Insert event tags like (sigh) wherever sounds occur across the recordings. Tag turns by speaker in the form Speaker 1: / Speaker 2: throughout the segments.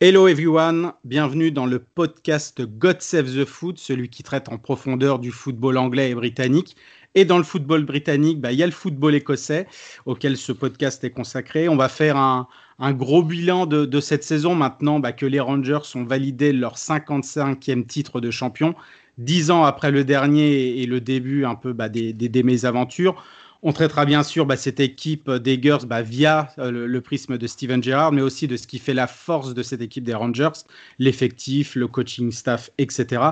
Speaker 1: Hello everyone, bienvenue dans le podcast God Save the Foot, celui qui traite en profondeur du football anglais et britannique. Et dans le football britannique, bah, il y a le football écossais auquel ce podcast est consacré. On va faire un, gros bilan de, cette saison maintenant bah, que les Rangers ont validé leur 55e titre de champion, dix ans après le dernier et le début un peu bah, des, mésaventures. On traitera bien sûr bah, cette équipe des Girls bah, via euh, le, prisme de Steven Gerrard, mais aussi de ce qui fait la force de cette équipe des Rangers, l'effectif, le coaching staff, etc.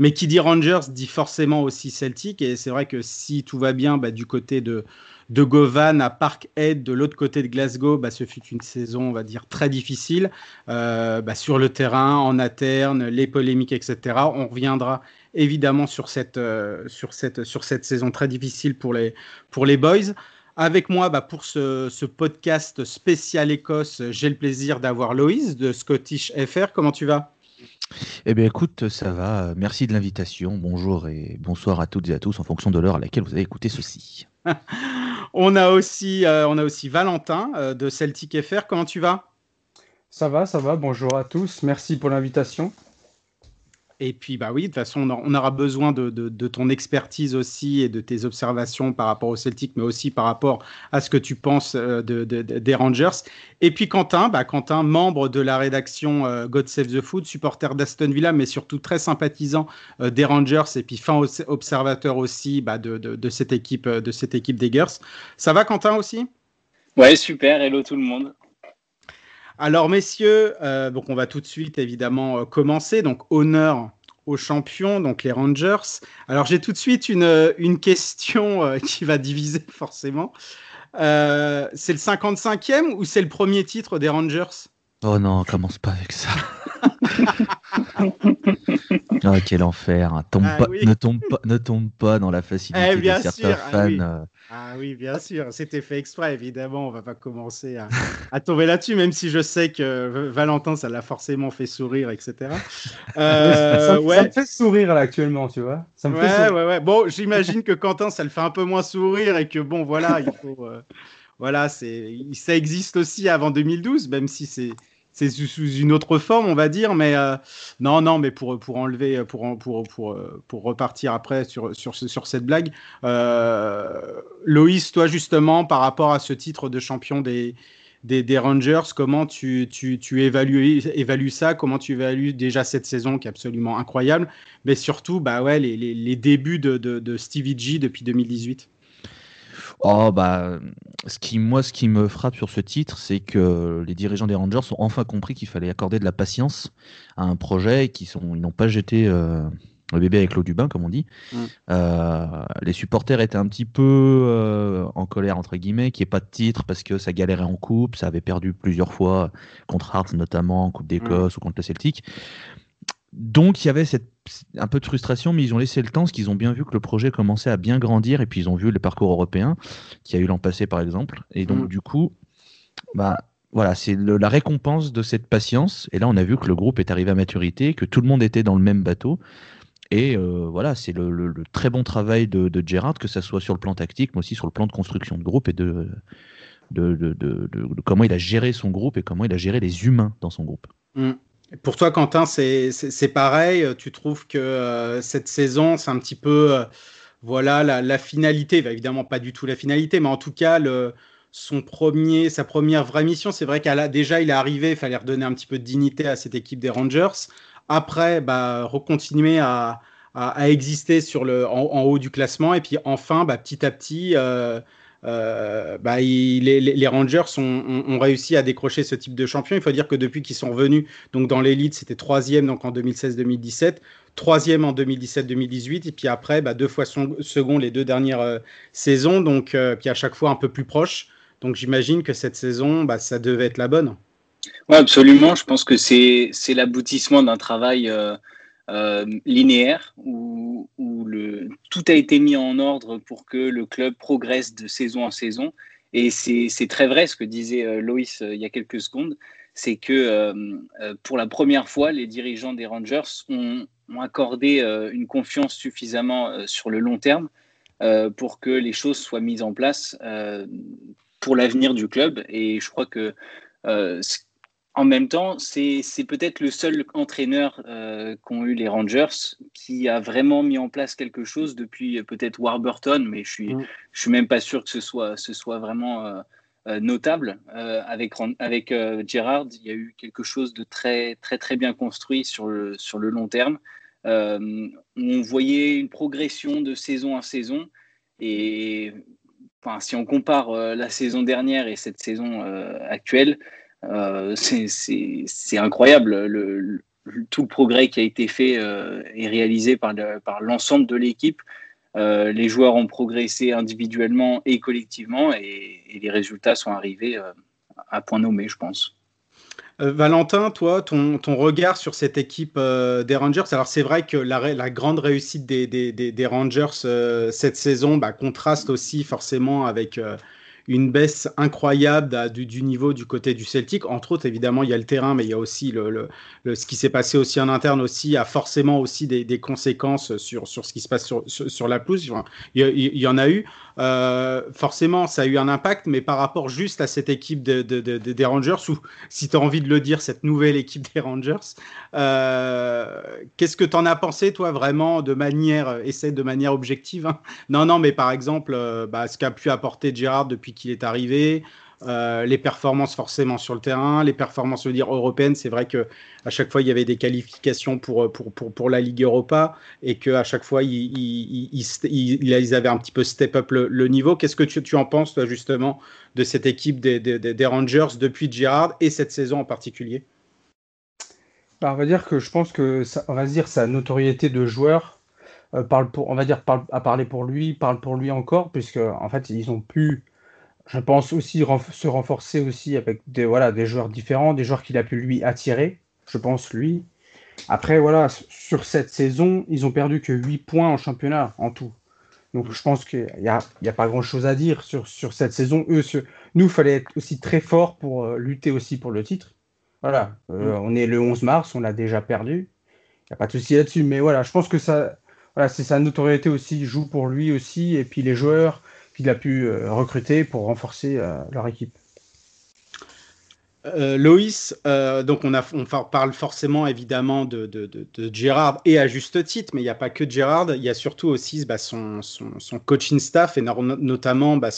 Speaker 1: Mais qui dit Rangers dit forcément aussi Celtic, et c'est vrai que si tout va bien bah, du côté de, de Govan à Parkhead, de l'autre côté de Glasgow, bah, ce fut une saison, on va dire, très difficile euh, sur le terrain, en interne, les polémiques, etc. On reviendra évidemment sur cette, euh, sur cette, sur cette saison très difficile pour les, pour les Boys. Avec moi, bah, pour ce, ce, podcast spécial Écosse, j'ai le plaisir d'avoir Loïs de Scottish FR. Comment tu vas?
Speaker 2: Eh bien, écoute, ça va. Merci de l'invitation. Bonjour et bonsoir à toutes et à tous en fonction de l'heure à laquelle vous avez écouté ceci. (laughs)
Speaker 1: on, a aussi, euh, on a aussi Valentin euh, de Celtic FR. Comment tu vas?
Speaker 3: Ça va, ça va. Bonjour à tous. Merci pour l'invitation.
Speaker 1: Et puis, bah oui, de toute façon, on aura besoin de, ton expertise aussi et de tes observations par rapport au Celtic, mais aussi par rapport à ce que tu penses euh, des Rangers. Et puis Quentin, bah Quentin, membre de la rédaction euh, God Save the Food, supporter d'Aston Villa, mais surtout très sympathisant euh, des Rangers et puis fin observateur aussi bah, de, cette équipe, de cette équipe des Girls. Ça va, Quentin aussi?
Speaker 4: Ouais, super. Hello tout le monde.
Speaker 1: Alors, messieurs, euh, donc on va tout de suite évidemment euh, commencer. Donc, honneur aux champions, donc les Rangers. Alors, j'ai tout de suite une, euh, une question (laughs) qui va diviser forcément. c'est le 55e ou c'est le premier titre des Rangers?
Speaker 2: Oh non, commence pas avec ça. (laughs) oh, (laughs) quel enfer. Ah ne, tombe pas, ne tombe pas dans la facilité eh, de certains ah fans.
Speaker 1: Ah oui, bien sûr, c'était fait exprès, évidemment. On va pas commencer à, tomber là-dessus, même si je sais que Valentin, ça l'a forcément fait sourire, etc.
Speaker 3: Euh, ça, ouais. (laughs) ça, me fait sourire là actuellement, tu vois. Ça me
Speaker 1: ouais, fait ouais, ouais. Bon, j'imagine que Quentin, ça le fait un peu moins sourire et que bon, voilà, il faut, euh, voilà, ça existe aussi avant 2012, même si c'est c'est sous une autre forme, on va dire, mais euh, non, non, mais pour, pour enlever, pour, pour, pour, pour repartir après sur, sur, sur cette blague, euh, Loïs, toi justement, par rapport à ce titre de champion des, des, Rangers, comment tu, tu, tu évalues, évalues, ça? Comment tu évalues déjà cette saison qui est absolument incroyable, mais surtout bah ouais, les, les, les débuts de, de, de Stevie G depuis 2018
Speaker 2: Oh bah, ce qui, moi, ce qui me frappe sur ce titre, c'est que les dirigeants des Rangers ont enfin compris qu'il fallait accorder de la patience à un projet et qu'ils n'ont pas jeté euh, le bébé avec l'eau du bain, comme on dit. Mm. Euh, les supporters étaient un petit peu euh, en colère entre guillemets, qu'il n'y ait pas de titre parce que ça galérait en coupe, ça avait perdu plusieurs fois contre Hearts notamment en Coupe d'Écosse mm. ou contre le Celtic. Donc il y avait cette, un peu de frustration, mais ils ont laissé le temps, parce qu'ils ont bien vu que le projet commençait à bien grandir, et puis ils ont vu le parcours européen, qui a eu l'an passé par exemple. Et donc mm. du coup, bah, voilà, c'est la récompense de cette patience. Et là, on a vu que le groupe est arrivé à maturité, que tout le monde était dans le même bateau. Et euh, voilà, c'est le, très bon travail de, de Gerrard, que ce soit sur le plan tactique, mais aussi sur le plan de construction de groupe et de, de, comment il a géré son groupe et comment il a géré les humains dans son groupe.
Speaker 1: Mm. Pour toi, Quentin, c'est pareil. Tu trouves que euh, cette saison, c'est un petit peu euh, voilà la, finalité. évidemment, pas du tout la finalité, mais en tout cas, son premier, sa première vraie mission, c'est vrai qu'elle a déjà, il est arrivé. Il fallait redonner un petit peu de dignité à cette équipe des Rangers. Après, bah, recontinuer à, à, exister sur le, en, haut du classement. Et puis enfin, bah, petit à petit, euh, euh, bah, les, Rangers ont, réussi à décrocher ce type de champion. Il faut dire que depuis qu'ils sont revenus donc dans l'élite, c'était troisième donc en 2016-2017, troisième en 2017-2018, et puis après bah, deux fois second les deux dernières euh, saisons, donc euh, puis à chaque fois un peu plus proche. Donc j'imagine que cette saison, bah, ça devait être la bonne.
Speaker 4: Oui, absolument. Je pense que c'est l'aboutissement d'un travail euh, euh, linéaire où, tout a été mis en ordre pour que le club progresse de saison en saison. Et c'est très vrai ce que disait euh, Loïs il y a quelques secondes, c'est que pour la première fois, les dirigeants des Rangers ont, ont accordé une confiance suffisamment sur le long terme pour que les choses soient mises en place pour l'avenir du club. Et je crois que en même temps, c'est peut-être le seul entraîneur euh, qu'ont eu les Rangers qui a vraiment mis en place quelque chose depuis euh, peut-être Warburton, mais je suis, mm. je suis même pas sûr que ce soit, ce soit vraiment euh, notable. avec avec Gerrard, il y a eu quelque chose de très, très, très bien construit sur le, sur le long terme. on voyait une progression de saison à saison. Et enfin, si on compare la saison dernière et cette saison actuelle, c'est incroyable le, tout le progrès qui a été fait euh, et réalisé par l'ensemble de l'équipe. Euh, les joueurs ont progressé individuellement et collectivement et, les résultats sont arrivés à point nommé, je pense.
Speaker 1: Valentin, toi, ton, ton, regard sur cette équipe des Rangers, alors c'est vrai que la, la, grande réussite des, des, des, Rangers cette saison bah, contraste aussi forcément avec une baisse incroyable du, niveau du côté du Celtic. Entre autres, évidemment, il y a le terrain, mais il y a aussi le, ce qui s'est passé aussi en interne aussi a forcément aussi des, conséquences sur, sur ce qui se passe sur, sur, la pelouse. il, y, en a eu. Euh, forcément, ça a eu un impact, mais par rapport juste à cette équipe de, des Rangers, ou si tu as envie de le dire, cette nouvelle équipe des Rangers, euh, qu'est-ce que tu en as pensé, toi, vraiment, de manière, essaie de manière objective hein? Non, non, mais par exemple, euh, bah, ce qu'a pu apporter Gérard depuis qu'il est arrivé, euh, les performances forcément sur le terrain, les performances je veux dire européennes. C'est vrai que à chaque fois il y avait des qualifications pour pour, pour, pour la Ligue Europa et que à chaque fois ils, ils, ils, avaient un petit peu step up le, niveau. Qu'est-ce que tu, tu, en penses toi justement de cette équipe des, des, des Rangers depuis Girard et cette saison en particulier?
Speaker 3: Bah, On va dire que je pense que on va dire sa notoriété de joueur euh, parle pour, on va dire parle, à parler pour lui, parle pour lui encore puisque en fait ils ont pu je pense aussi se renforcer aussi avec des, voilà, des joueurs différents, des joueurs qu'il a pu lui attirer, je pense lui. Après, voilà, sur cette saison, ils ont perdu que 8 points en championnat en tout. Donc je pense qu'il n'y a, y a pas grand-chose à dire sur, sur cette saison. Eux, nous, il fallait être aussi très fort pour euh, lutter aussi pour le titre. Voilà, euh, mm. on est le 11 mars, on l'a déjà perdu. Il n'y a pas de souci là-dessus. Mais voilà, je pense que ça, voilà, c'est sa notoriété aussi, joue pour lui aussi. Et puis les joueurs, qu'il a pu euh, recruter pour renforcer euh, leur équipe.
Speaker 1: Euh, Loïs, donc on, a, parle forcément évidemment de, de, Gérard et à juste titre, mais il n'y a pas que Gérard, il y a surtout aussi bah, son, coaching staff et notamment bah,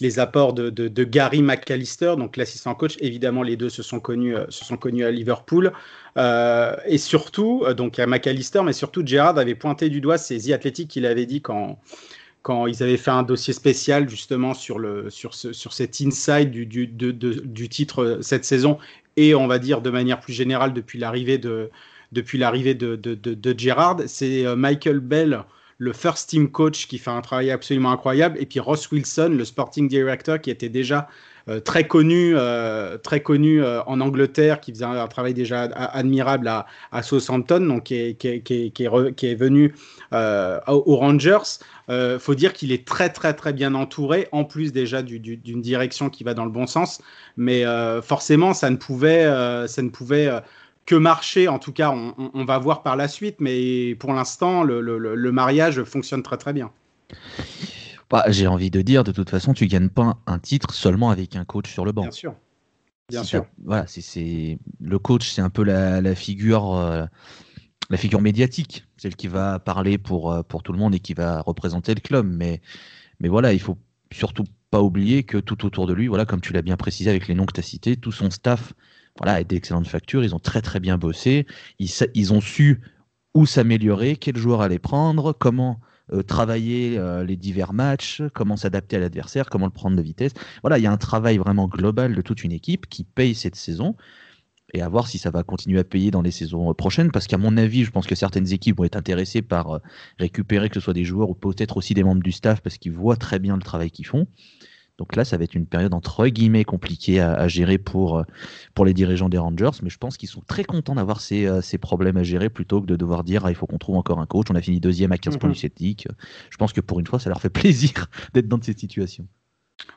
Speaker 1: les apports de, Gary McAllister, donc l'assistant coach. Évidemment, les deux se sont connus, à Liverpool. et surtout, donc à McAllister, mais surtout Gérard avait pointé du doigt The Athletic qu'il avait dit quand, quand ils avaient fait un dossier spécial justement sur, le, sur, ce, sur cet inside du, titre euh, cette saison et on va dire de manière plus générale depuis l'arrivée de, depuis de, Gerrard, c'est euh, Michael Bell, le first team coach, qui fait un travail absolument incroyable, et puis Ross Wilson, le sporting director, qui était déjà très connu, très connu en Angleterre, qui faisait un, travail déjà admirable à, Southampton, donc qui est, qui est, qui est, qui est venu aux Rangers. Euh, faut dire qu'il est très très très bien entouré, en plus déjà d'une direction qui va dans le bon sens. Mais euh, forcément, ça ne pouvait, euh, ça ne pouvait que marcher. En tout cas, on, va voir par la suite. Mais pour l'instant, le, mariage fonctionne très très bien.
Speaker 2: Bah, J'ai envie de dire, de toute façon, tu gagnes pas un titre seulement avec un coach sur le banc.
Speaker 1: Bien sûr. Bien sûr.
Speaker 2: voilà, c'est le coach, c'est un peu la, figure la figure médiatique, celle qui va parler pour, euh, pour tout le monde et qui va représenter le club. Mais, mais voilà, il faut surtout pas oublier que tout autour de lui, voilà, comme tu l'as bien précisé avec les noms que tu as cités, tout son staff voilà, est d'excellentes factures. Ils ont très très bien bossé. Ils, ils ont su où s'améliorer, quel joueur aller prendre, comment euh, travailler euh, les divers matchs, comment s'adapter à l'adversaire, comment le prendre de vitesse. Voilà, il y a un travail vraiment global de toute une équipe qui paye cette saison et à voir si ça va continuer à payer dans les saisons prochaines, parce qu'à mon avis, je pense que certaines équipes vont être intéressées par euh, récupérer que ce soit des joueurs ou peut-être aussi des membres du staff, parce qu'ils voient très bien le travail qu'ils font. Donc là, ça va être une période entre guillemets compliquée à, gérer pour, pour les dirigeants des Rangers, mais je pense qu'ils sont très contents d'avoir ces, ces, problèmes à gérer plutôt que de devoir dire ah, il faut qu'on trouve encore un coach. On a fini deuxième à 15 points mhm. du Celtic. Je pense que pour une fois, ça leur fait (laughs) plaisir d'être dans cette situation.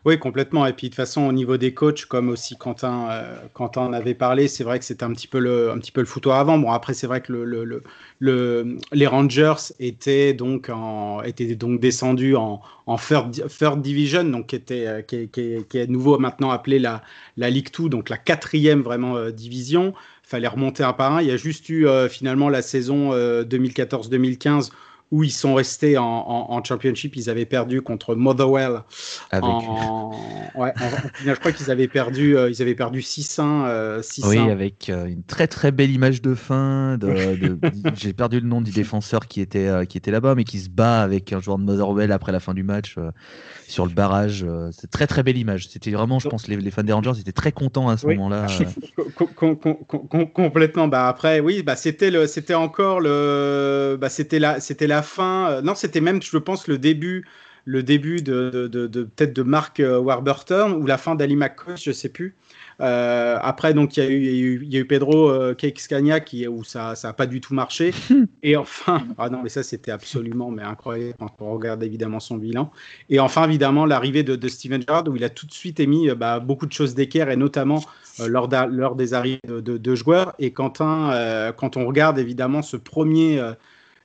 Speaker 1: Oui, complètement. Et puis de toute façon, au niveau des coachs, comme aussi Quentin, euh, Quentin en avait parlé, c'est vrai que c'était un petit peu le, un petit peu le foutoir avant. Bon, après, c'est vrai que le, le, le, les Rangers étaient donc, en, étaient donc descendus en, en third, division, donc qui, était, euh, qui, est nouveau maintenant appelé la, la League 2, donc la quatrième vraiment euh, division. Fallait remonter un par un. Il y a juste eu euh, finalement la saison 2014-2015 où ils sont restés en, en, championship. Ils avaient perdu contre Motherwell. Avec... Ouais, je crois qu'ils avaient perdu, euh, ils avaient perdu 6-1. Euh,
Speaker 2: oui, avec euh, une très très belle image de fin. De, de, (laughs) J'ai perdu le nom du défenseur qui était, qui était là-bas, mais qui se bat avec un joueur de Motherwell après la fin du match sur le barrage. C'est très très belle image. C'était vraiment, je pense, les, les, fans des Rangers étaient très contents à ce moment-là. (laughs)
Speaker 1: complètement. Bah après, oui, bah c'était le, c'était encore le, bah c'était la, c'était la fin. Euh, non, c'était même, je pense, le début, le début de, de, peut-être de Mark euh, Warburton ou la fin d'Ali McCoy, je sais plus. Euh, après, donc, il y, a eu, y, a eu Pedro euh, qui, où ça n'a pas du tout marché. (laughs) Et enfin, ah non, mais ça, c'était absolument mais incroyable quand on regarde évidemment son bilan. Et enfin, évidemment, l'arrivée de, Steven Gerrard, où il a tout de suite émis bah, beaucoup de choses d'équerre, et notamment lors, lors, des arrivées de, joueurs. Et Quentin, quand on regarde évidemment ce premier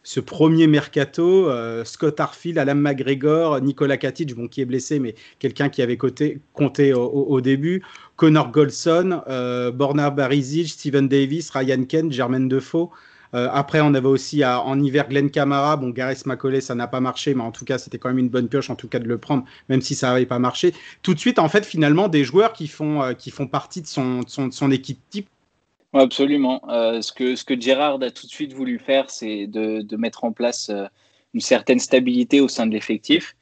Speaker 1: ce premier mercato, euh, Scott Arfield, Alan McGregor, Nicolas Katic, bon, qui est blessé, mais quelqu'un qui avait compté au, début, Connor Goldson, euh, Borna Barizic, Steven Davis, Ryan Kent, Jermaine Defoe. Euh, après, on avait aussi en hiver Glenn Camara. Bon, Gareth Macaulay, ça n'a pas marché, mais en tout cas, c'était quand même une bonne pioche, en tout cas, de le prendre, même si ça n'avait pas marché. Tout de suite, en fait, finalement, des joueurs qui font, qui font partie de son, de son équipe type
Speaker 4: Absolument. Euh, ce, que, ce que Gérard a tout de suite voulu faire, c'est de, de, mettre en place euh, une certaine stabilité au sein de l'effectif.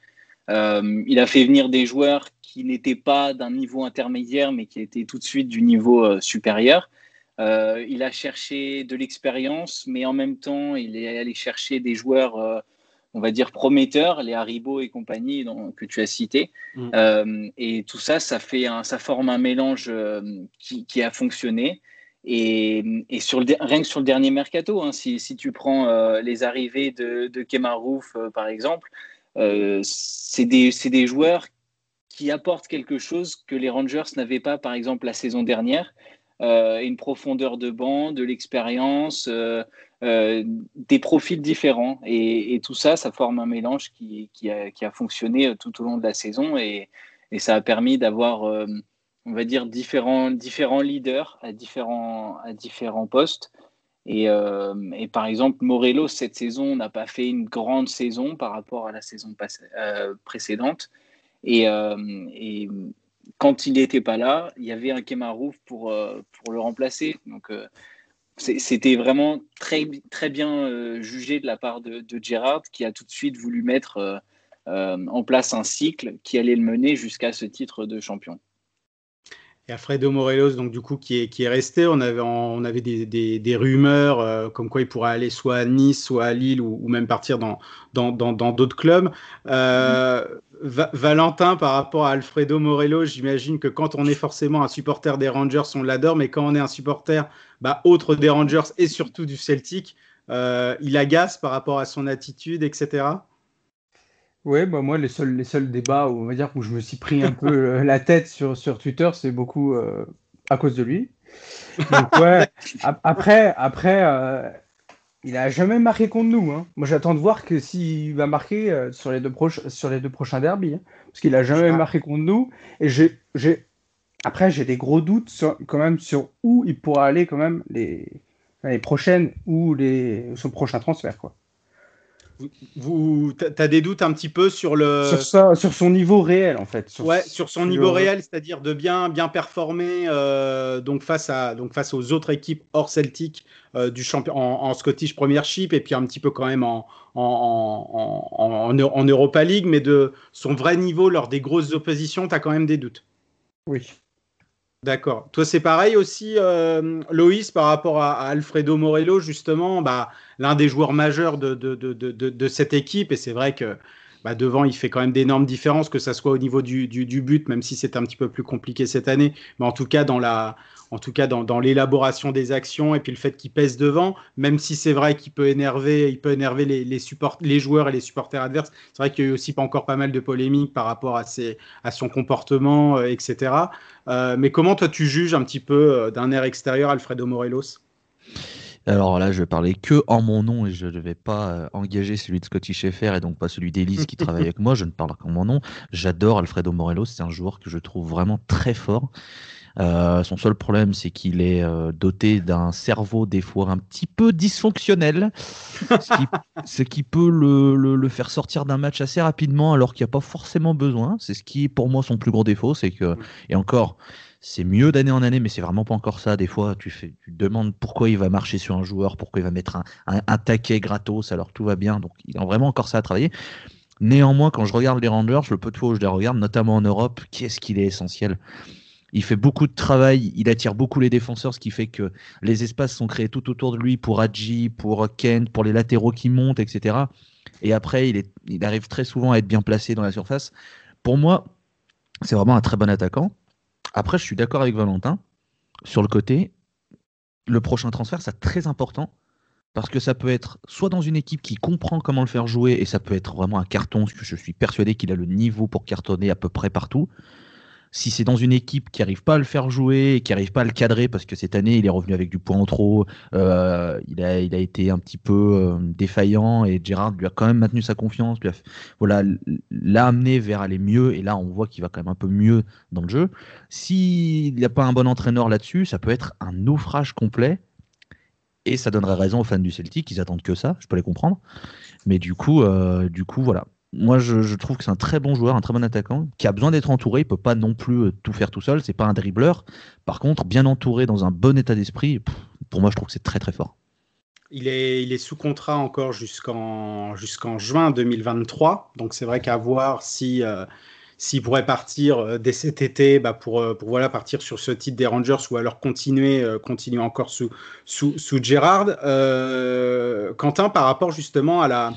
Speaker 4: Euh, il a fait venir des joueurs qui n'étaient pas d'un niveau intermédiaire, mais qui étaient tout de suite du niveau supérieur. il a cherché de l'expérience, mais en même temps, il est allé chercher des joueurs, on va dire, prometteurs, les Haribo et compagnie que tu as cités. Mm. et tout ça, ça, fait un, ça forme un mélange qui, qui, a fonctionné. Et, rien que sur le dernier mercato, hein, si, tu prends euh, les arrivées de, de Kemarouf, euh, par exemple, euh, c'est des, joueurs qui apportent quelque chose que les Rangers n'avaient pas, par exemple, la saison dernière. une profondeur de banc, de l'expérience, des profils différents. Et, tout ça, ça forme un mélange qui, a, fonctionné tout au long de la saison et ça a permis d'avoir on va dire, différents, différents leaders à différents, à différents postes. Et, euh, et, par exemple, Morello, cette saison, n'a pas fait une grande saison par rapport à la saison euh, précédente. Et, euh, et, quand il n'était pas là, il y avait un Kemarouf pour, pour le remplacer. Donc, c'était vraiment très, très bien jugé de la part de, de Gerrard, qui a tout de suite voulu mettre en place un cycle qui allait le mener jusqu'à ce titre de champion.
Speaker 1: Et Alfredo Morelos, donc du coup, qui est, qui est resté. On avait, on avait des, des, rumeurs euh, comme quoi il pourrait aller soit à Nice, soit à Lille, ou, ou même partir dans d'autres dans, dans, clubs. Euh, Valentin, par rapport à Alfredo Morelos, j'imagine que quand on est forcément un supporter des Rangers, on l'adore, mais quand on est un supporter bah, autre des Rangers et surtout du Celtic, euh, il agace par rapport à son attitude, etc.
Speaker 3: Ouais, bah moi, les seuls, les seuls débats où, on va dire, où je me suis pris un peu euh, la tête sur, sur Twitter, c'est beaucoup euh, à cause de lui. Donc, ouais, (laughs) après, après euh, il a jamais marqué contre nous. Hein. Moi, j'attends de voir que s'il va marquer sur, les deux sur les deux prochains derbies. Hein, parce qu'il a jamais marqué contre nous. Et j'ai, après, j'ai des gros doutes sur, quand même sur où il pourra aller quand même les, les prochaines ou les, son prochain transfert. Quoi.
Speaker 1: Vous, as des doutes un petit peu sur le
Speaker 3: sur, ça, sur son niveau réel en fait.
Speaker 1: Sur, ouais, sur son niveau réel, c'est-à-dire de bien bien performer euh, donc face à donc face aux autres équipes hors Celtic euh, du champion en, Scottish Premiership et puis un petit peu quand même en en, en, en Europa League, mais de son vrai niveau lors des grosses oppositions, tu as quand même des doutes.
Speaker 3: Oui.
Speaker 1: D'accord. Toi, c'est pareil aussi, euh, Loïs, par rapport à, Alfredo Morello, justement, bah, l'un des joueurs majeurs de, cette équipe. Et c'est vrai que bah, devant, il fait quand même d'énormes différences, que ça soit au niveau du, but, même si c'est un petit peu plus compliqué cette année, mais en tout cas dans l'élaboration des actions et puis le fait qu'il pèse devant, même si c'est vrai qu'il peut énerver, les, joueurs et les supporters adverses. C'est vrai qu'il y a eu aussi pas encore pas mal de polémiques par rapport à son comportement, euh, etc. Euh, mais comment toi tu juges un petit peu euh, d'un air extérieur Alfredo Morelos?
Speaker 2: Alors là, je vais parler que en mon nom et je ne vais pas engager celui de Scotty Sheffer et donc pas celui d'Elise qui travaille (laughs) avec moi. Je ne parle qu'en mon nom. J'adore Alfredo Morelos. C'est un joueur que je trouve vraiment très fort. Euh, son seul problème, c'est qu'il est, euh, doté d'un cerveau des fois un petit peu dysfonctionnel, ce qui, (laughs) peut le, faire sortir d'un match assez rapidement alors qu'il n'y a pas forcément besoin. C'est ce qui est pour moi son plus gros défaut, c'est que et encore. C'est mieux d'année en année, mais c'est vraiment pas encore ça. Des fois, tu, fais, tu demandes pourquoi il va marcher sur un joueur, pourquoi il va mettre un, un, taquet gratos alors tout va bien. Donc, il a vraiment encore ça à travailler. Néanmoins, quand je regarde les Rangers, le peu de fois où je les regarde, notamment en Europe, qu'est-ce qu'il est essentiel? Il fait beaucoup de travail, il attire beaucoup les défenseurs, ce qui fait que les espaces sont créés tout autour de lui pour Adji, pour Kent, pour les latéraux qui montent, etc. Et après, il, est, il arrive très souvent à être bien placé dans la surface. Pour moi, c'est vraiment un très bon attaquant. Après, je suis d'accord avec Valentin sur le côté. Le prochain transfert, c'est très important parce que ça peut être soit dans une équipe qui comprend comment le faire jouer et ça peut être vraiment un carton, parce que je suis persuadé qu'il a le niveau pour cartonner à peu près partout. Si c'est dans une équipe qui n'arrive pas à le faire jouer, qui n'arrive pas à le cadrer, parce que cette année, il est revenu avec du point en trop, euh, il, a, été un petit peu euh, défaillant et Gérard lui a quand même maintenu sa confiance, voilà, l'a amené vers aller mieux, et là, on voit qu'il va quand même un peu mieux dans le jeu. S'il n'y a pas un bon entraîneur là-dessus, ça peut être un naufrage complet, et ça donnerait raison aux fans du Celtic, ils attendent que ça, je peux les comprendre. Mais du coup, euh, du coup voilà moi, je, trouve que c'est un très bon joueur, un très bon attaquant, qui a besoin d'être entouré. Il peut pas non plus euh, tout faire tout seul. C'est pas un dribbleur. Par contre, bien entouré dans un bon état d'esprit, pour moi, je trouve que c'est très très fort.
Speaker 1: Il est, sous contrat encore jusqu'en jusqu'en juin 2023. Donc c'est vrai qu'à voir si euh, s'il pourrait partir euh, dès cet été bah, pour, pour voilà partir sur ce titre des Rangers ou alors continuer continuer encore sous sous, sous Gérard. Quentin, par rapport justement à la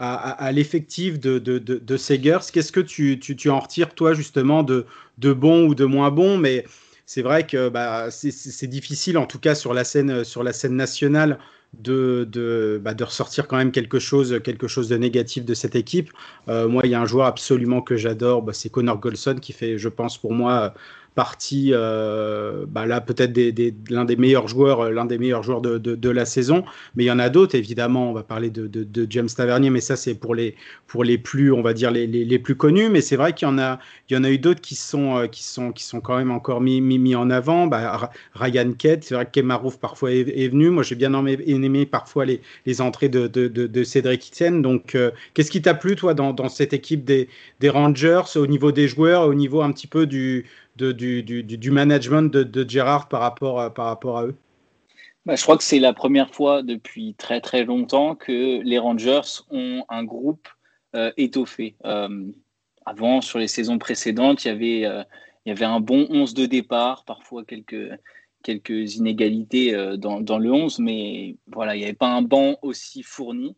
Speaker 1: à, l'effectif de, de, de, Segers. Qu'est-ce que tu, tu, tu, en retires, toi, justement, de, de bon ou de moins bon? Mais c'est vrai que bah, c'est difficile, en tout cas sur la scène, sur la scène nationale, de, de, bah, de, ressortir quand même quelque chose, quelque chose de négatif de cette équipe. Euh, moi, il y a un joueur absolument que j'adore, bah, c'est Connor Golson qui fait, je pense, pour moi, partie, euh, bah là peut-être l'un des meilleurs joueurs, euh, l'un des meilleurs joueurs de, de, la saison. Mais il y en a d'autres, évidemment. On va parler de, de, James Tavernier, mais ça c'est pour les pour les plus, on va dire les, les, plus connus. Mais c'est vrai qu'il y en a, il y en a eu d'autres qui sont euh, qui sont qui sont quand même encore mis mis, en avant. Bah, Ryan Kett, c'est vrai que Kemarouf parfois est, venu. Moi j'ai bien aimé, aimé, parfois les, les entrées de, de, Cédric Etienne. Donc qu'est-ce qui t'a plu toi dans, dans cette équipe des, des Rangers au niveau des joueurs, au niveau un petit peu du du, du, du, management de, de Gérard par rapport à, par rapport à eux?
Speaker 4: Bah, Je crois que c'est la première fois depuis très très longtemps que les Rangers ont un groupe euh, étoffé. Euh, avant, sur les saisons précédentes, il y avait, euh, il y avait un bon 11 de départ, parfois quelques, quelques inégalités dans, dans, le 11, mais voilà, il n'y avait pas un banc aussi fourni.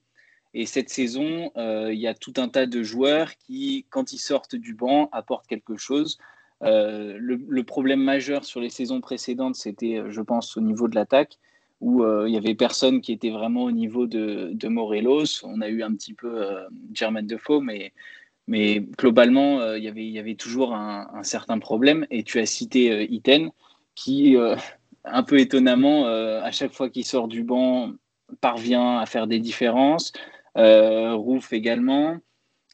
Speaker 4: Et cette saison, il y a tout un tas de joueurs qui, quand ils sortent du banc, apportent quelque chose. Euh, le, problème majeur sur les saisons précédentes, c'était, euh, je pense, au niveau de l'attaque, où euh, il y avait personne qui était vraiment au niveau de, Morelos. On a eu un petit peu Germain Defoe, mais, mais globalement, il, y avait, il y avait toujours un, certain problème. Et tu as cité Iten, qui, (laughs) un peu étonnamment, à chaque fois qu'il sort du banc, parvient à faire des différences. Rouf également.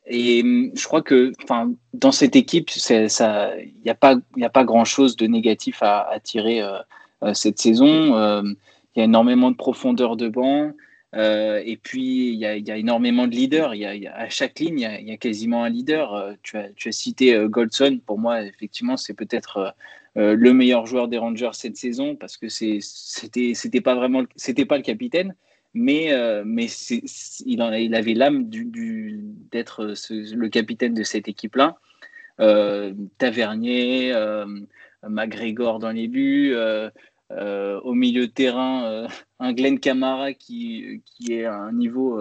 Speaker 4: Et hum, je crois que dans cette équipe, il n'y a pas, a pas grand-chose de négatif à, tirer euh, euh, cette saison. Euh, il y a énormément de profondeur de banc. et puis, il y, a, énormément de leaders. Y a, à chaque ligne, il y, a, quasiment un leader. tu, as, tu as cité Goldson. Pour moi, effectivement, c'est peut-être le meilleur joueur des Rangers cette saison parce que c'était, pas pas le capitaine, mais, euh, mais il, il, avait l'âme d'être le capitaine de cette équipe-là. Euh, Tavernier, euh, McGregor dans les buts, au milieu de terrain, un Glenn Camara qui, qui est à un niveau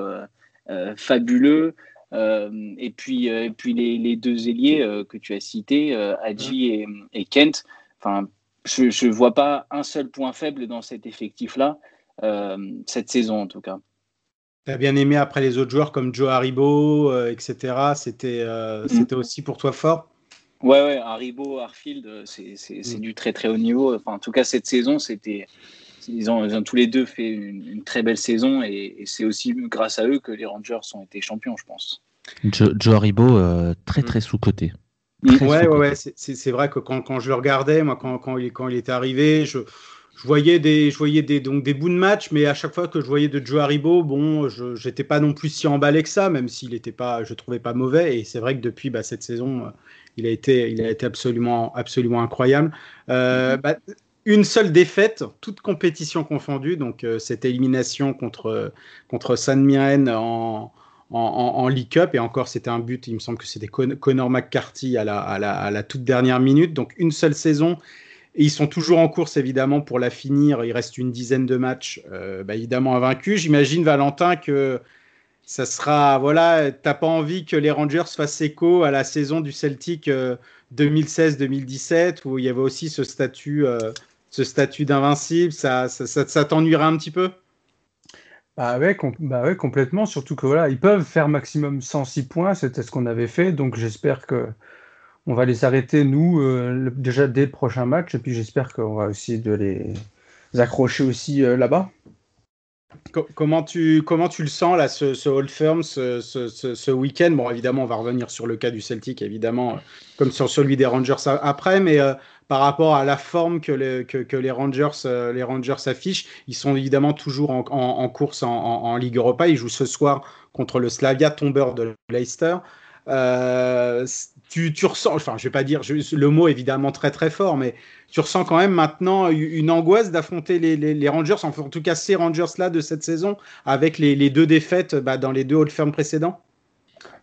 Speaker 4: fabuleux. et puis, et puis les, deux ailiers que tu as cités, Hadji et, et, Kent. Enfin, je ne vois pas un seul point faible dans cet effectif-là, cette saison en tout cas.
Speaker 1: Tu as bien aimé après les autres joueurs comme Joe Haribo, etc. C'était mm. c'était aussi pour toi fort?
Speaker 4: Ouais, ouais, Haribo, Harfield, c'est mm. du très très haut niveau. Enfin, en tout cas, cette saison, c'était ils ont, tous les deux fait une, très belle saison et, c'est aussi grâce à eux que les Rangers ont été champions, je pense.
Speaker 2: Joe, Haribo, euh, très très sous-côté.
Speaker 1: Ouais, ouais, ouais, c'est vrai que quand, quand, je le regardais, moi, quand, quand, il, quand il était arrivé, je, je voyais des, je voyais des, donc des bouts de match, mais à chaque fois que je voyais de Joe Haribo, bon, je n'étais pas non plus si emballé que ça, même s'il était pas, je trouvais pas mauvais. Et c'est vrai que depuis bah, cette saison, euh, il a été, il a été absolument, absolument incroyable. Euh, mm-hmm. bah, une seule défaite, toute compétition confondue, donc euh, cette élimination contre, contre San Mirren en, en, en, League Cup, et encore c'était un but, il me semble que c'était Connor McCarthy à la, à, la, à la, toute dernière minute, donc une seule saison, et ils sont toujours en course évidemment pour la finir, il reste une dizaine de matchs, euh, bah, évidemment invaincus. J'imagine Valentin que ça sera, voilà, t'as pas envie que les Rangers fassent écho à la saison du Celtic 2016-2017, euh, où il y avait aussi ce statut ce statut d'invincible, ça, ça, t'ennuierait un petit peu?
Speaker 3: Bah bah ouais, complètement. Surtout que voilà, ils peuvent faire maximum 106 points, c'était ce qu'on avait fait. Donc j'espère que on va les arrêter nous euh, déjà dès le prochain match. Et puis j'espère qu'on va essayer de les accrocher aussi euh, là-bas.
Speaker 1: Comment tu, comment tu le sens là, ce, ce Old Firm, ce, ce, week-end? Bon, évidemment, on va revenir sur le cas du Celtic, évidemment, comme sur celui des Rangers après, mais euh, par rapport à la forme que les, que, les, Rangers, euh, les Rangers affichent. Ils sont évidemment toujours en, course en, Ligue Europa. Ils jouent ce soir contre le Slavia, tombeur de Leicester. Euh, tu, ressens, enfin, je vais pas dire le mot évidemment très très fort, mais tu ressens quand même maintenant une angoisse d'affronter les, les, Rangers, en tout cas ces Rangers-là de cette saison, avec les, les deux défaites bah, dans les deux Old Firm précédents?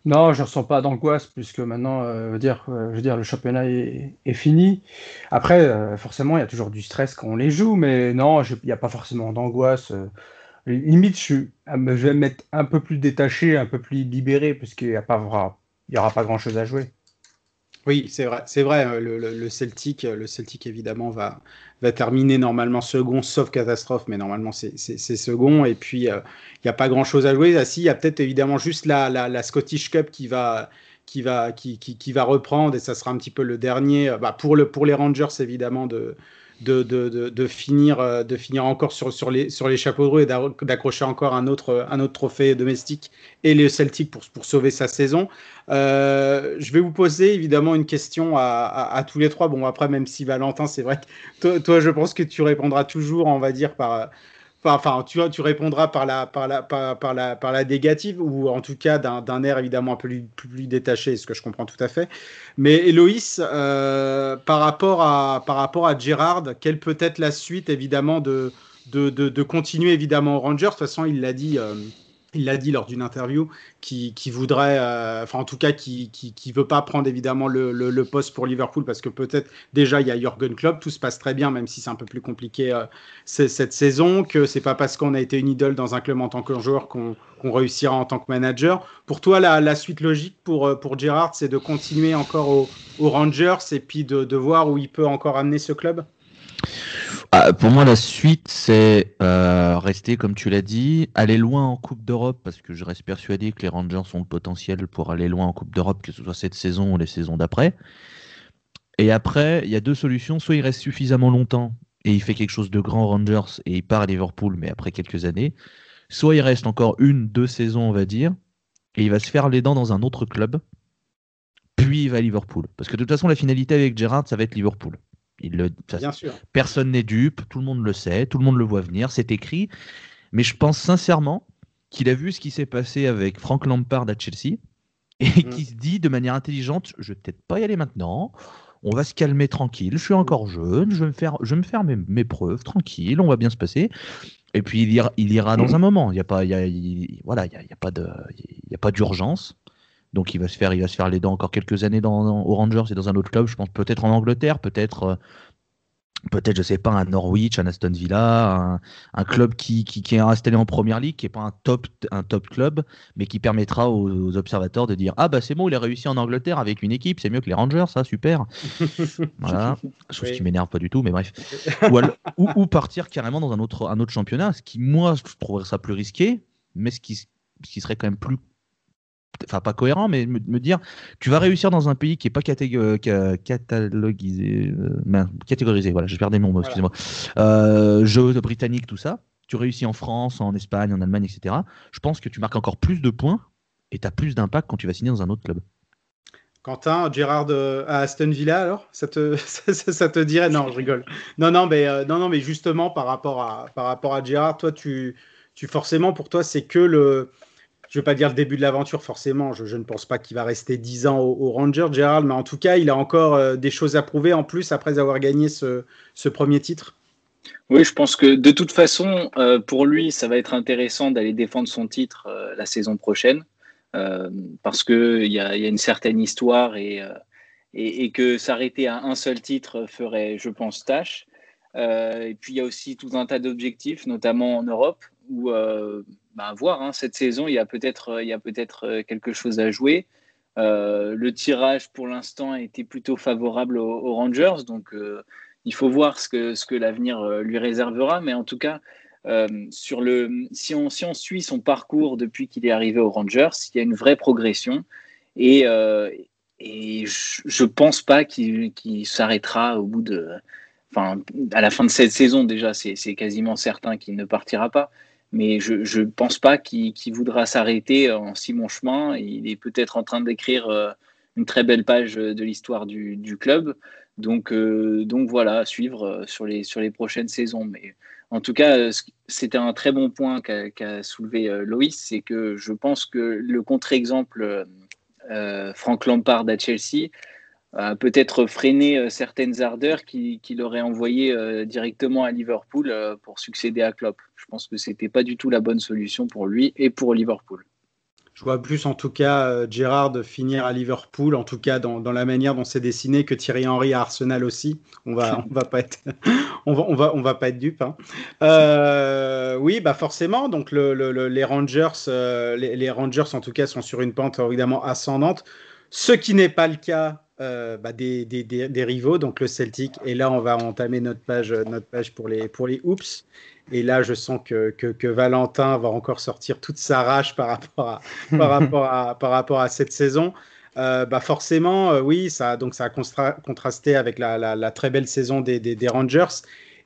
Speaker 3: Non, je ne ressens pas d'angoisse puisque maintenant, euh, dire, euh, je veux dire, le championnat est, fini. Après, forcément, il y a toujours du stress quand on les joue, mais non, il n'y a pas forcément d'angoisse. limite, je, vais me mettre un peu plus détaché, un peu plus libéré puisqu'il n'y aura pas grand-chose à jouer.
Speaker 1: Oui, c'est vrai, c'est vrai. Euh, le, Celtic, euh, le Celtic évidemment va, va terminer normalement second, sauf catastrophe, mais normalement c'est second. Et puis euh, il n'y a pas grand chose à jouer. Ah, si, il y a peut-être évidemment juste la, la, Scottish Cup qui va, qui va, qui, qui, qui, va reprendre et ça sera un petit peu le dernier. Bah, pour, le, pour les Rangers évidemment de, de, de, de, finir, euh, de finir encore sur, sur, les, sur les chapeaux de roue et d'accrocher encore un autre, un autre trophée domestique et les Celtics pour, pour sauver sa saison. Euh, je vais vous poser évidemment une question à, à, tous les trois. Bon, après, même si Valentin, c'est vrai que toi, toi, je pense que tu répondras toujours, on va dire, par, Enfin, tu, répondras par la, négative, ou en tout cas d'un air évidemment un peu plus, détaché, ce que je comprends tout à fait. Mais Héloïse, euh, par, rapport à, Gérard, quelle peut être la suite évidemment de, de, de, continuer évidemment aux Rangers? De toute façon, il l'a dit. Euh, il l'a dit lors d'une interview, qui, voudrait, euh, enfin en tout cas qui, qui, veut pas prendre évidemment le, poste pour Liverpool parce que peut-être déjà il y a Jürgen Klopp, tout se passe très bien même si c'est un peu plus compliqué euh, cette saison, que c'est pas parce qu'on a été une idole dans un club en tant que joueur qu'on réussira en tant que manager. Pour toi, la, la suite logique pour, euh, pour Gerrard, c'est de continuer encore aux, Rangers et puis de, de voir où il peut encore amener ce club?
Speaker 2: Ah, pour moi, la suite, c'est euh, rester, comme tu l'as dit, aller loin en Coupe d'Europe, parce que je reste persuadé que les Rangers ont le potentiel pour aller loin en Coupe d'Europe, que ce soit cette saison ou les saisons d'après. Et après, il y a deux solutions. Soit il reste suffisamment longtemps et il fait quelque chose de grand Rangers et il part à Liverpool, mais après quelques années. Soit il reste encore une, deux saisons, on va dire, et il va se faire les dents dans un autre club, puis il va à Liverpool. Parce que de toute façon, la finalité avec Gerrard, ça va être Liverpool. Il le,
Speaker 1: Bien sûr.
Speaker 2: Personne n'est dupe, tout le monde le sait, tout le monde le voit venir, c'est écrit. Mais je pense sincèrement qu'il a vu ce qui s'est passé avec Frank Lampard à Chelsea et mm. qu'il se dit de manière intelligente, je vais peut-être pas y aller maintenant. On va se calmer tranquille. Je suis encore jeune. Je vais me faire, je vais me faire mes, preuves tranquille. On va bien se passer. Et puis il ira, il ira dans un moment. Il y a pas, il voilà, il y a, pas de, il y a pas d'urgence. Donc il va se faire, il va se faire les dents encore quelques années dans, au Rangers et dans un autre club. Je pense peut-être en Angleterre, peut-être euh, peut-être, je sais pas, un Norwich, un Aston Villa, un, club qui, qui, est installé en première ligue, qui n'est pas un top, un top club, mais qui permettra aux, observateurs de dire Ah, bah c'est bon, il a réussi en Angleterre avec une équipe, c'est mieux que les Rangers, ça, super. (laughs) voilà. Chose qui m'énerve pas du tout, mais bref. ou, ou, partir carrément dans un autre, un autre championnat, ce qui, moi, je trouverais ça plus risqué, mais ce qui, ce qui serait quand même plus enfin pas cohérent, mais me, dire, tu vas réussir dans un pays qui est pas catalogisé, euh, catégorisé, voilà, j'ai perdu mon mot, excusez-moi, euh, jeu britannique, tout ça, tu réussis en France, en Espagne, en Allemagne, etc. Je pense que tu marques encore plus de points et tu as plus d'impact quand tu vas signer dans un autre club.
Speaker 1: Quentin, Gérard à Aston Villa, alors? Ça te, (laughs) ça, te dirait? Non, je rigole. Non, non, mais, euh, non, non, mais justement, par rapport à, par rapport à Gérard, toi, tu, tu forcément, pour toi, c'est que le, je ne veux pas dire le début de l'aventure forcément, je, ne pense pas qu'il va rester 10 ans au, Rangers, Gérald, mais en tout cas, il a encore euh, des choses à prouver en plus après avoir gagné ce, premier titre.
Speaker 4: Oui, je pense que de toute façon, euh, pour lui, ça va être intéressant d'aller défendre son titre euh, la saison prochaine, parce qu'il y, a une certaine histoire et que s'arrêter à un seul titre ferait, je pense, tâche. et puis, il y a aussi tout un tas d'objectifs, notamment en Europe, où bah, voir. Hein, cette saison, il y a peut-être euh, peut-être euh, quelque chose à jouer. Euh, le tirage pour l'instant a été plutôt favorable aux, Rangers, donc il faut voir ce que, ce que l'avenir lui réservera. Mais en tout cas, sur le, si, on, si on suit son parcours depuis qu'il est arrivé aux Rangers, il y a une vraie progression. Et, et je ne pense pas qu'il s'arrêtera au bout de. Enfin, à la fin de cette saison, déjà, c'est quasiment certain qu'il ne partira pas mais je ne pense pas qu'il voudra s'arrêter en si bon chemin. Il est peut-être en train d'écrire euh, une très belle page de l'histoire du, club. Donc, euh, donc voilà, à suivre euh, sur les, prochaines saisons. Mais en tout cas, c'était un très bon point qu'a soulevé Loïs, c'est que je pense que le contre-exemple Frank Lampard à Chelsea a peut-être freiné certaines ardeurs qu'il qui aurait envoyées directement à Liverpool pour succéder à Klopp. Je pense que c'était pas du tout la bonne solution pour lui et pour Liverpool.
Speaker 1: Je vois plus en tout cas euh, Gérard finir à Liverpool, en tout cas dans, la manière dont c'est dessiné, que Thierry Henry à Arsenal aussi. On va, on va pas être, (laughs) on va, on va, on va pas être dupe. Hein. Euh, oui, bah forcément. Donc les Rangers, euh, les, Rangers en tout cas sont sur une pente évidemment ascendante. Ce qui n'est pas le cas bah, des, des, des, rivaux, donc le Celtic. Et là, on va entamer notre page, notre page pour les, pour les Hoops. Et là, je sens que, que, Valentin va encore sortir toute sa rage par rapport à, (laughs) par rapport à, par rapport à cette saison. Euh, bah forcément, euh, oui, ça, donc ça a contrasté avec la, la, très belle saison des, des, des, Rangers.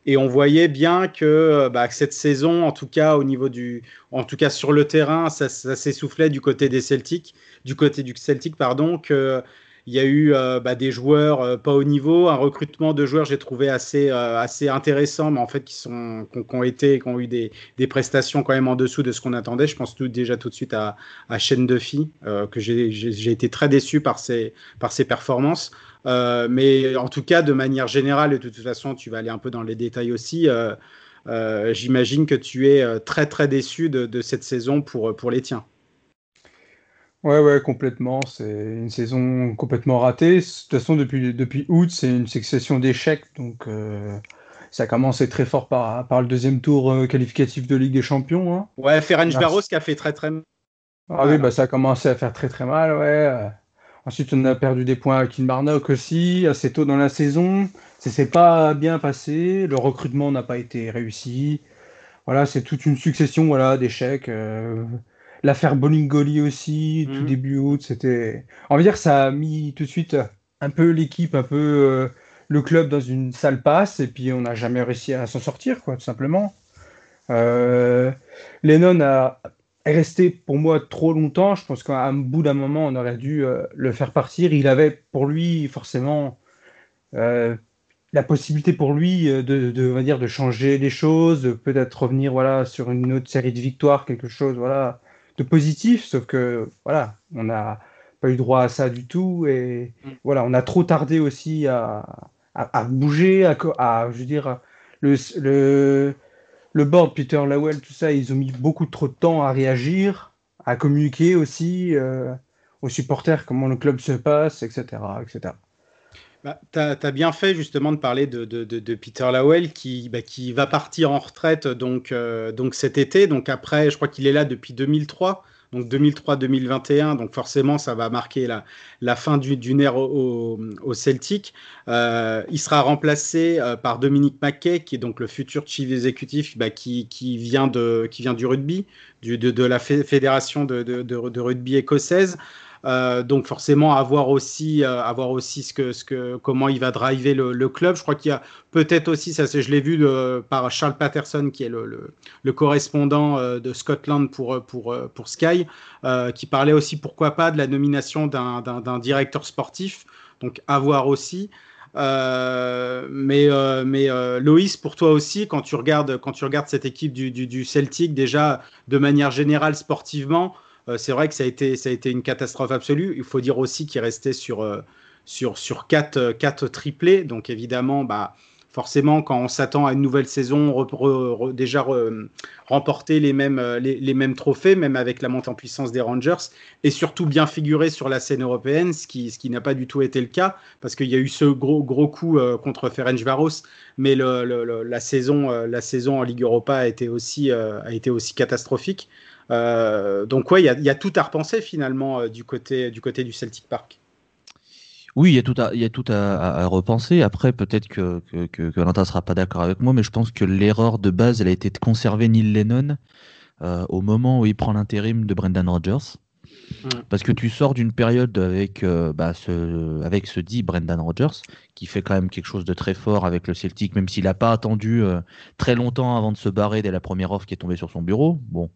Speaker 1: Et on voyait bien que euh, bah, cette saison, en tout cas au niveau du, en tout cas sur le terrain, ça, ça s'essoufflait du côté des Celtics, du côté du Celtic, pardon, que il y a eu euh, bah, des joueurs euh, pas au niveau, un recrutement de joueurs j'ai trouvé assez, euh, intéressant, mais en fait qui, ont, été, qui ont eu des, prestations quand même en dessous de ce qu'on attendait. Je pense tout, déjà tout de suite à, à Shane Duffy, que j'ai été très déçu par ses, performances. mais en tout cas, de manière générale, et de toute façon, tu vas aller un peu dans les détails aussi. J'imagine que tu es très très déçu de, cette saison pour les tiens.
Speaker 3: Ouais, ouais, complètement. C'est une saison complètement ratée. De toute façon, depuis, depuis août, c'est une succession d'échecs. Donc, euh, ça a commencé très fort par, par le deuxième tour euh, qualificatif de Ligue des Champions. Hein.
Speaker 1: Ouais, Ferenc Barros qui a fait très très mal.
Speaker 3: Ah oui, bah, ça a commencé à faire très très mal, ouais. Ensuite, on a perdu des points à Kilmarnock aussi, assez tôt dans la saison. Ça s'est pas bien passé. Le recrutement n'a pas été réussi. Voilà, c'est toute une succession voilà, d'échecs. Euh, L'affaire Bolingoli aussi, tout mhm. début août, c'était. On va dire que ça a mis tout de suite un peu l'équipe, un peu euh, le club dans une sale passe, et puis on n'a jamais réussi à s'en sortir, quoi, tout simplement. Euh, Lennon a resté pour moi trop longtemps. Je pense qu'à un bout d'un moment, on aurait dû euh, le faire partir. Il avait pour lui forcément la possibilité pour lui de, de, va dire, de changer les choses, peut-être revenir voilà, sur une autre série de victoires, quelque chose. Voilà de positif, sauf que voilà, on n'a pas eu droit à ça du tout et mm. voilà, on a trop tardé aussi à, à, bouger, à, à, je veux dire, le, le, le board, Peter Lawell, tout ça, ils ont mis beaucoup trop de temps à réagir, à communiquer aussi euh, aux supporters comment le club se passe, etc., etc.
Speaker 1: Bah, tu as, bien fait justement de parler de, Peter Lawell qui, bah, qui va partir en retraite euh, donc cet été. Donc après, je crois qu'il est là depuis 2003 donc 2003-2021, donc forcément ça va marquer la, fin d'une ère au, Celtic. Euh, il sera remplacé euh, par Dominique Mackay, qui est donc le futur chief exécutif bah, qui, vient du rugby, de, la fédération de, rugby écossaise. Euh, donc forcément avoir aussi, euh, avoir aussi ce que, ce que, comment il va driver le, club. Je crois qu'il y a peut-être aussi, ça je l'ai vu de, par Charles Patterson qui est le, le, correspondant euh, de Scotland pour, pour, pour Sky, qui parlait aussi pourquoi pas de la nomination d'un directeur sportif. Donc à voir aussi. mais mais Loïs, pour toi aussi, quand tu regardes, quand tu regardes cette équipe du, du, du Celtic, déjà de manière générale sportivement, euh, c'est vrai que ça a, été, ça a été une catastrophe absolue. Il faut dire aussi qu'il restait sur, euh, sur, sur quatre, euh, quatre triplés. Donc évidemment, bah, forcément, quand on s'attend à une nouvelle saison, déjà remporter les mêmes, les, mêmes trophées, même avec la montée en puissance des Rangers, et surtout bien figurer sur la scène européenne, ce qui, ce qui n'a pas du tout été le cas, parce qu'il y a eu ce gros, gros coup contre Ferencvaros, mais la, saison, la saison en Ligue Europa a été aussi, a été aussi catastrophique. Euh, donc ouais, il y, a tout à repenser finalement euh, du, côté, du côté du Celtic Park.
Speaker 2: Oui, il y a tout à, y a tout à, repenser. Après, peut-être que, que, que, ne sera pas d'accord avec moi, mais je pense que l'erreur de base, elle a été de conserver Neil Lennon euh, au moment où il prend l'intérim de Brendan Rodgers. Parce que tu sors d'une période avec, bah, ce, avec ce dit Brendan Rodgers, qui fait quand même quelque chose de très fort avec le Celtic, même s'il n'a pas attendu très longtemps avant de se barrer dès la première offre qui est tombée sur son bureau. Bon,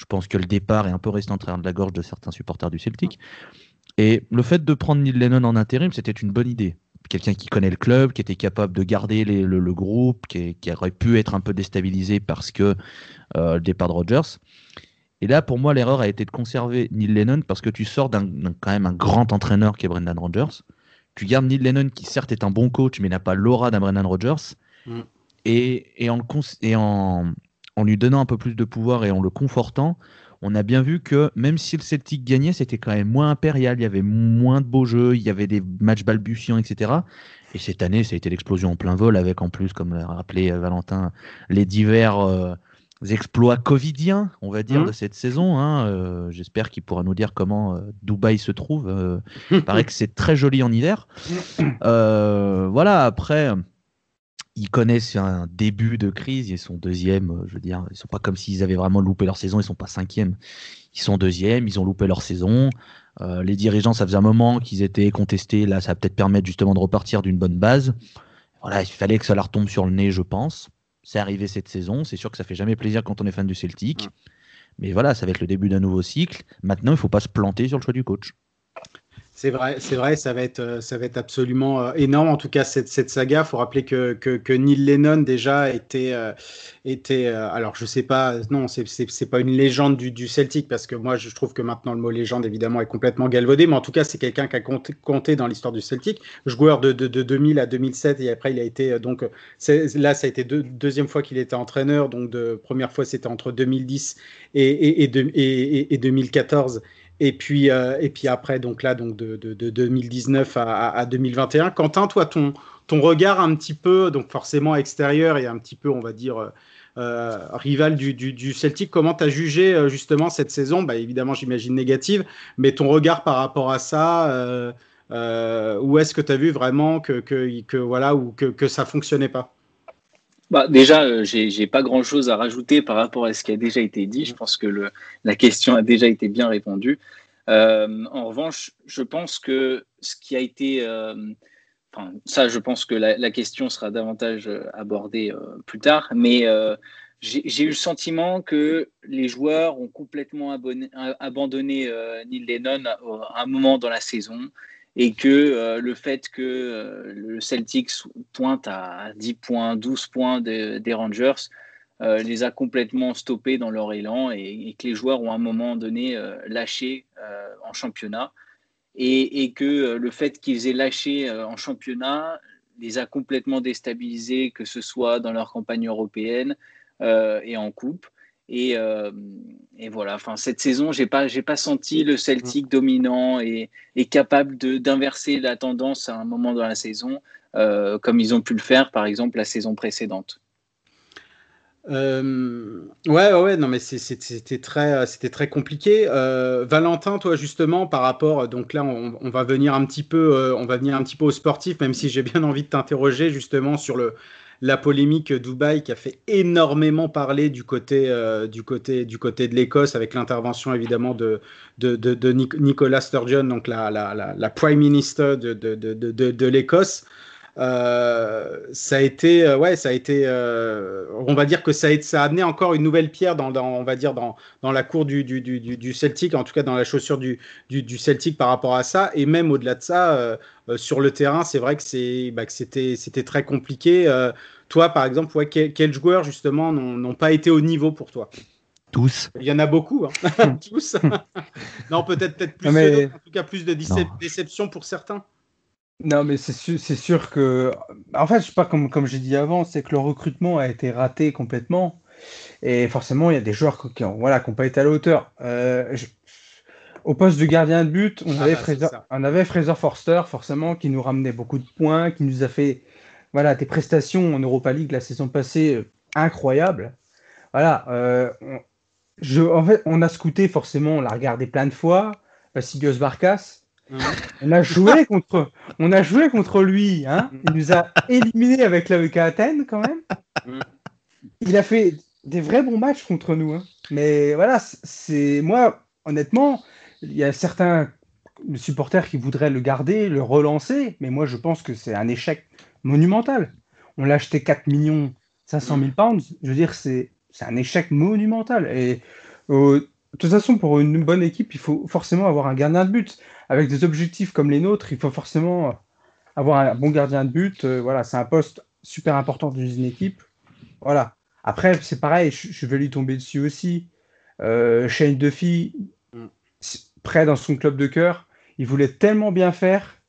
Speaker 2: je pense que le départ est un peu resté en train de la gorge de certains supporters du Celtic. Et le fait de prendre Neil Lennon en intérim, c'était une bonne idée. Quelqu'un qui connaît le club, qui était capable de garder le, groupe, qui, aurait pu être un peu déstabilisé parce que euh, le départ de Rodgers. Et là, pour moi, l'erreur a été de conserver Neil Lennon parce que tu sors d'un quand même un grand entraîneur qui est Brendan Rodgers. Tu gardes Neil Lennon qui certes est un bon coach mais n'a pas l'aura d'un Brendan Rodgers. Mm. Et, et, en, et en, en lui donnant un peu plus de pouvoir et en le confortant, on a bien vu que même si le Celtic gagnait, c'était quand même moins impérial, il y avait moins de beaux jeux, il y avait des matchs balbutiants, etc. Et cette année, ça a été l'explosion en plein vol, avec en plus, comme l'a rappelé euh, Valentin, les divers euh, exploits covidiens, on va dire, mmh. de cette saison. Hein. Euh, j'espère qu'il pourra nous dire comment Dubaï se trouve. il paraît que c'est très joli en hiver. (laughs) voilà, après ils connaissent un début de crise, ils sont deuxième, euh, je veux dire, ils sont pas comme s'ils avaient vraiment loupé leur saison, ils sont pas cinquième, ils sont deuxième, ils ont loupé leur saison. Euh, les dirigeants, ça faisait un moment qu'ils étaient contestés, là, ça va peut-être permettre justement de repartir d'une bonne base. Voilà, il fallait que ça leur tombe sur le nez, je pense. C'est arrivé cette saison, c'est sûr que ça fait jamais plaisir quand on est fan du Celtic. Mais voilà, ça va être le début d'un nouveau cycle. Maintenant, il faut pas se planter sur le choix du coach.
Speaker 1: C'est vrai, c'est vrai, ça va être, euh, ça va être absolument euh, énorme. En tout cas, cette, cette saga, faut rappeler que, que, Neil Lennon déjà était, euh, était alors je sais pas, non, c'est, c'est, pas une légende du, du, Celtic parce que moi je trouve que maintenant le mot légende évidemment est complètement galvaudé, mais en tout cas c'est quelqu'un qui a compté, compté dans l'histoire du Celtic, joueur de, de, de, 2000 à 2007 et après il a été donc là ça a été deux, deuxième fois qu'il était entraîneur, donc de première fois c'était entre 2010 et, et, et, et, et 2014 et puis, euh, et puis après, donc là, donc de, de, de 2019 à, à, 2021. Quentin, toi, ton, ton regard un petit peu, donc forcément extérieur et un petit peu, on va dire, euh, rival du, du, Celtic, comment tu as jugé euh, justement cette saison? Bah, Évidemment, j'imagine négative, mais ton regard par rapport à ça, euh, euh où est-ce que tu as vu vraiment que, que, que voilà, ou que, que ça fonctionnait pas?
Speaker 4: Bah, déjà, j'ai pas grand chose à rajouter par rapport à ce qui a déjà été dit. Je pense que le, la question a déjà été bien répondue. Euh, en revanche, je pense que ce qui a été. Euh, ça, je pense que la, question sera davantage euh, abordée plus tard. Mais j'ai eu le sentiment que les joueurs ont complètement abandonné Neil Lennon à un moment dans la saison et que euh, le fait que euh, le Celtics pointe à 10 points, 12 points des Rangers euh, les a complètement stoppés dans leur élan et, que les joueurs ont à un moment donné lâché en championnat. Et, et, que le fait qu'ils aient lâché en championnat les a complètement déstabilisés, que ce soit dans leur campagne européenne et en coupe Et, euh, et voilà, enfin, cette saison, j'ai pas, j'ai pas senti le Celtic dominant et, et capable d'inverser la tendance à un moment dans la saison, euh, comme ils ont pu le faire, par exemple, la saison précédente.
Speaker 1: Euh, ouais, ouais, non, mais c'était très, c'était très compliqué. Euh, Valentin, toi, justement, par rapport, donc là, on, on va venir un petit peu, euh, on va venir un petit peu au sportif, même si j'ai bien envie de t'interroger justement sur le, la polémique Dubaï qui a fait énormément parler du côté, euh, du côté, du côté de l'Écosse avec l'intervention évidemment de, de, Sturgeon, donc la, la, la, la Prime Minister de- de l'Écosse. Euh, ça a été, euh, ouais, ça a été, euh, on va dire que ça a, ça a amené encore une nouvelle pierre dans, dans on va dire dans, dans la cour du, du, du, du- Celtic, en tout cas dans la chaussure du, du, du Celtic par rapport à ça, et même au-delà de ça, euh, sur le terrain, c'est vrai que c'est, bah, que c'était, c'était très compliqué. Toi, par exemple, ouais, quel- quels joueurs justement n'ont pas été au niveau pour toi?
Speaker 2: Tous.
Speaker 1: Il y en a beaucoup, hein. (laughs) tous. (laughs) non, peut-être, peut-être plus,
Speaker 3: mais-
Speaker 1: en tout cas plus de déception pour certains?
Speaker 3: Non, mais c'est sûr, c'est sûr que. En fait, je sais pas, comme, comme j'ai dit avant, c'est que le recrutement a été raté complètement. Et forcément, il y a des joueurs qui n'ont voilà, qui ont pas été à la hauteur. Euh, je- Au poste de gardien de but, on,
Speaker 1: Ah
Speaker 3: avait
Speaker 1: bah,
Speaker 3: Fraser, on avait Fraser Forster, forcément, qui nous ramenait beaucoup de points, qui nous a fait voilà, des prestations en Europa League la saison passée euh, incroyables. Voilà. euh, on, je, en fait, on a scouté, forcément, on l'a regardé plein de fois. Vassilios Barkas. On a joué contre, on a joué contre lui. Hein il nous a éliminés avec l'AEK Athènes quand même. Il a fait des vrais bons matchs contre nous. hein. Mais voilà, c'est moi, honnêtement, il y a certains supporters qui voudraient le garder, le relancer. Mais moi, je pense que c'est un échec monumental. On l'a acheté 4 millions 500 000 pounds. Je veux dire, c'est c'est un échec monumental. Et euh, de toute façon, pour une bonne équipe, il faut forcément avoir un gardien de but. Avec des objectifs comme les nôtres, il faut forcément avoir un bon gardien de but. Euh, voilà, c'est un poste super important dans une équipe. Voilà. Après, c'est pareil, je, je vais lui tomber dessus aussi. Euh, Shane Duffy,
Speaker 1: Mm.
Speaker 3: prêt dans son club de cœur, il voulait tellement bien faire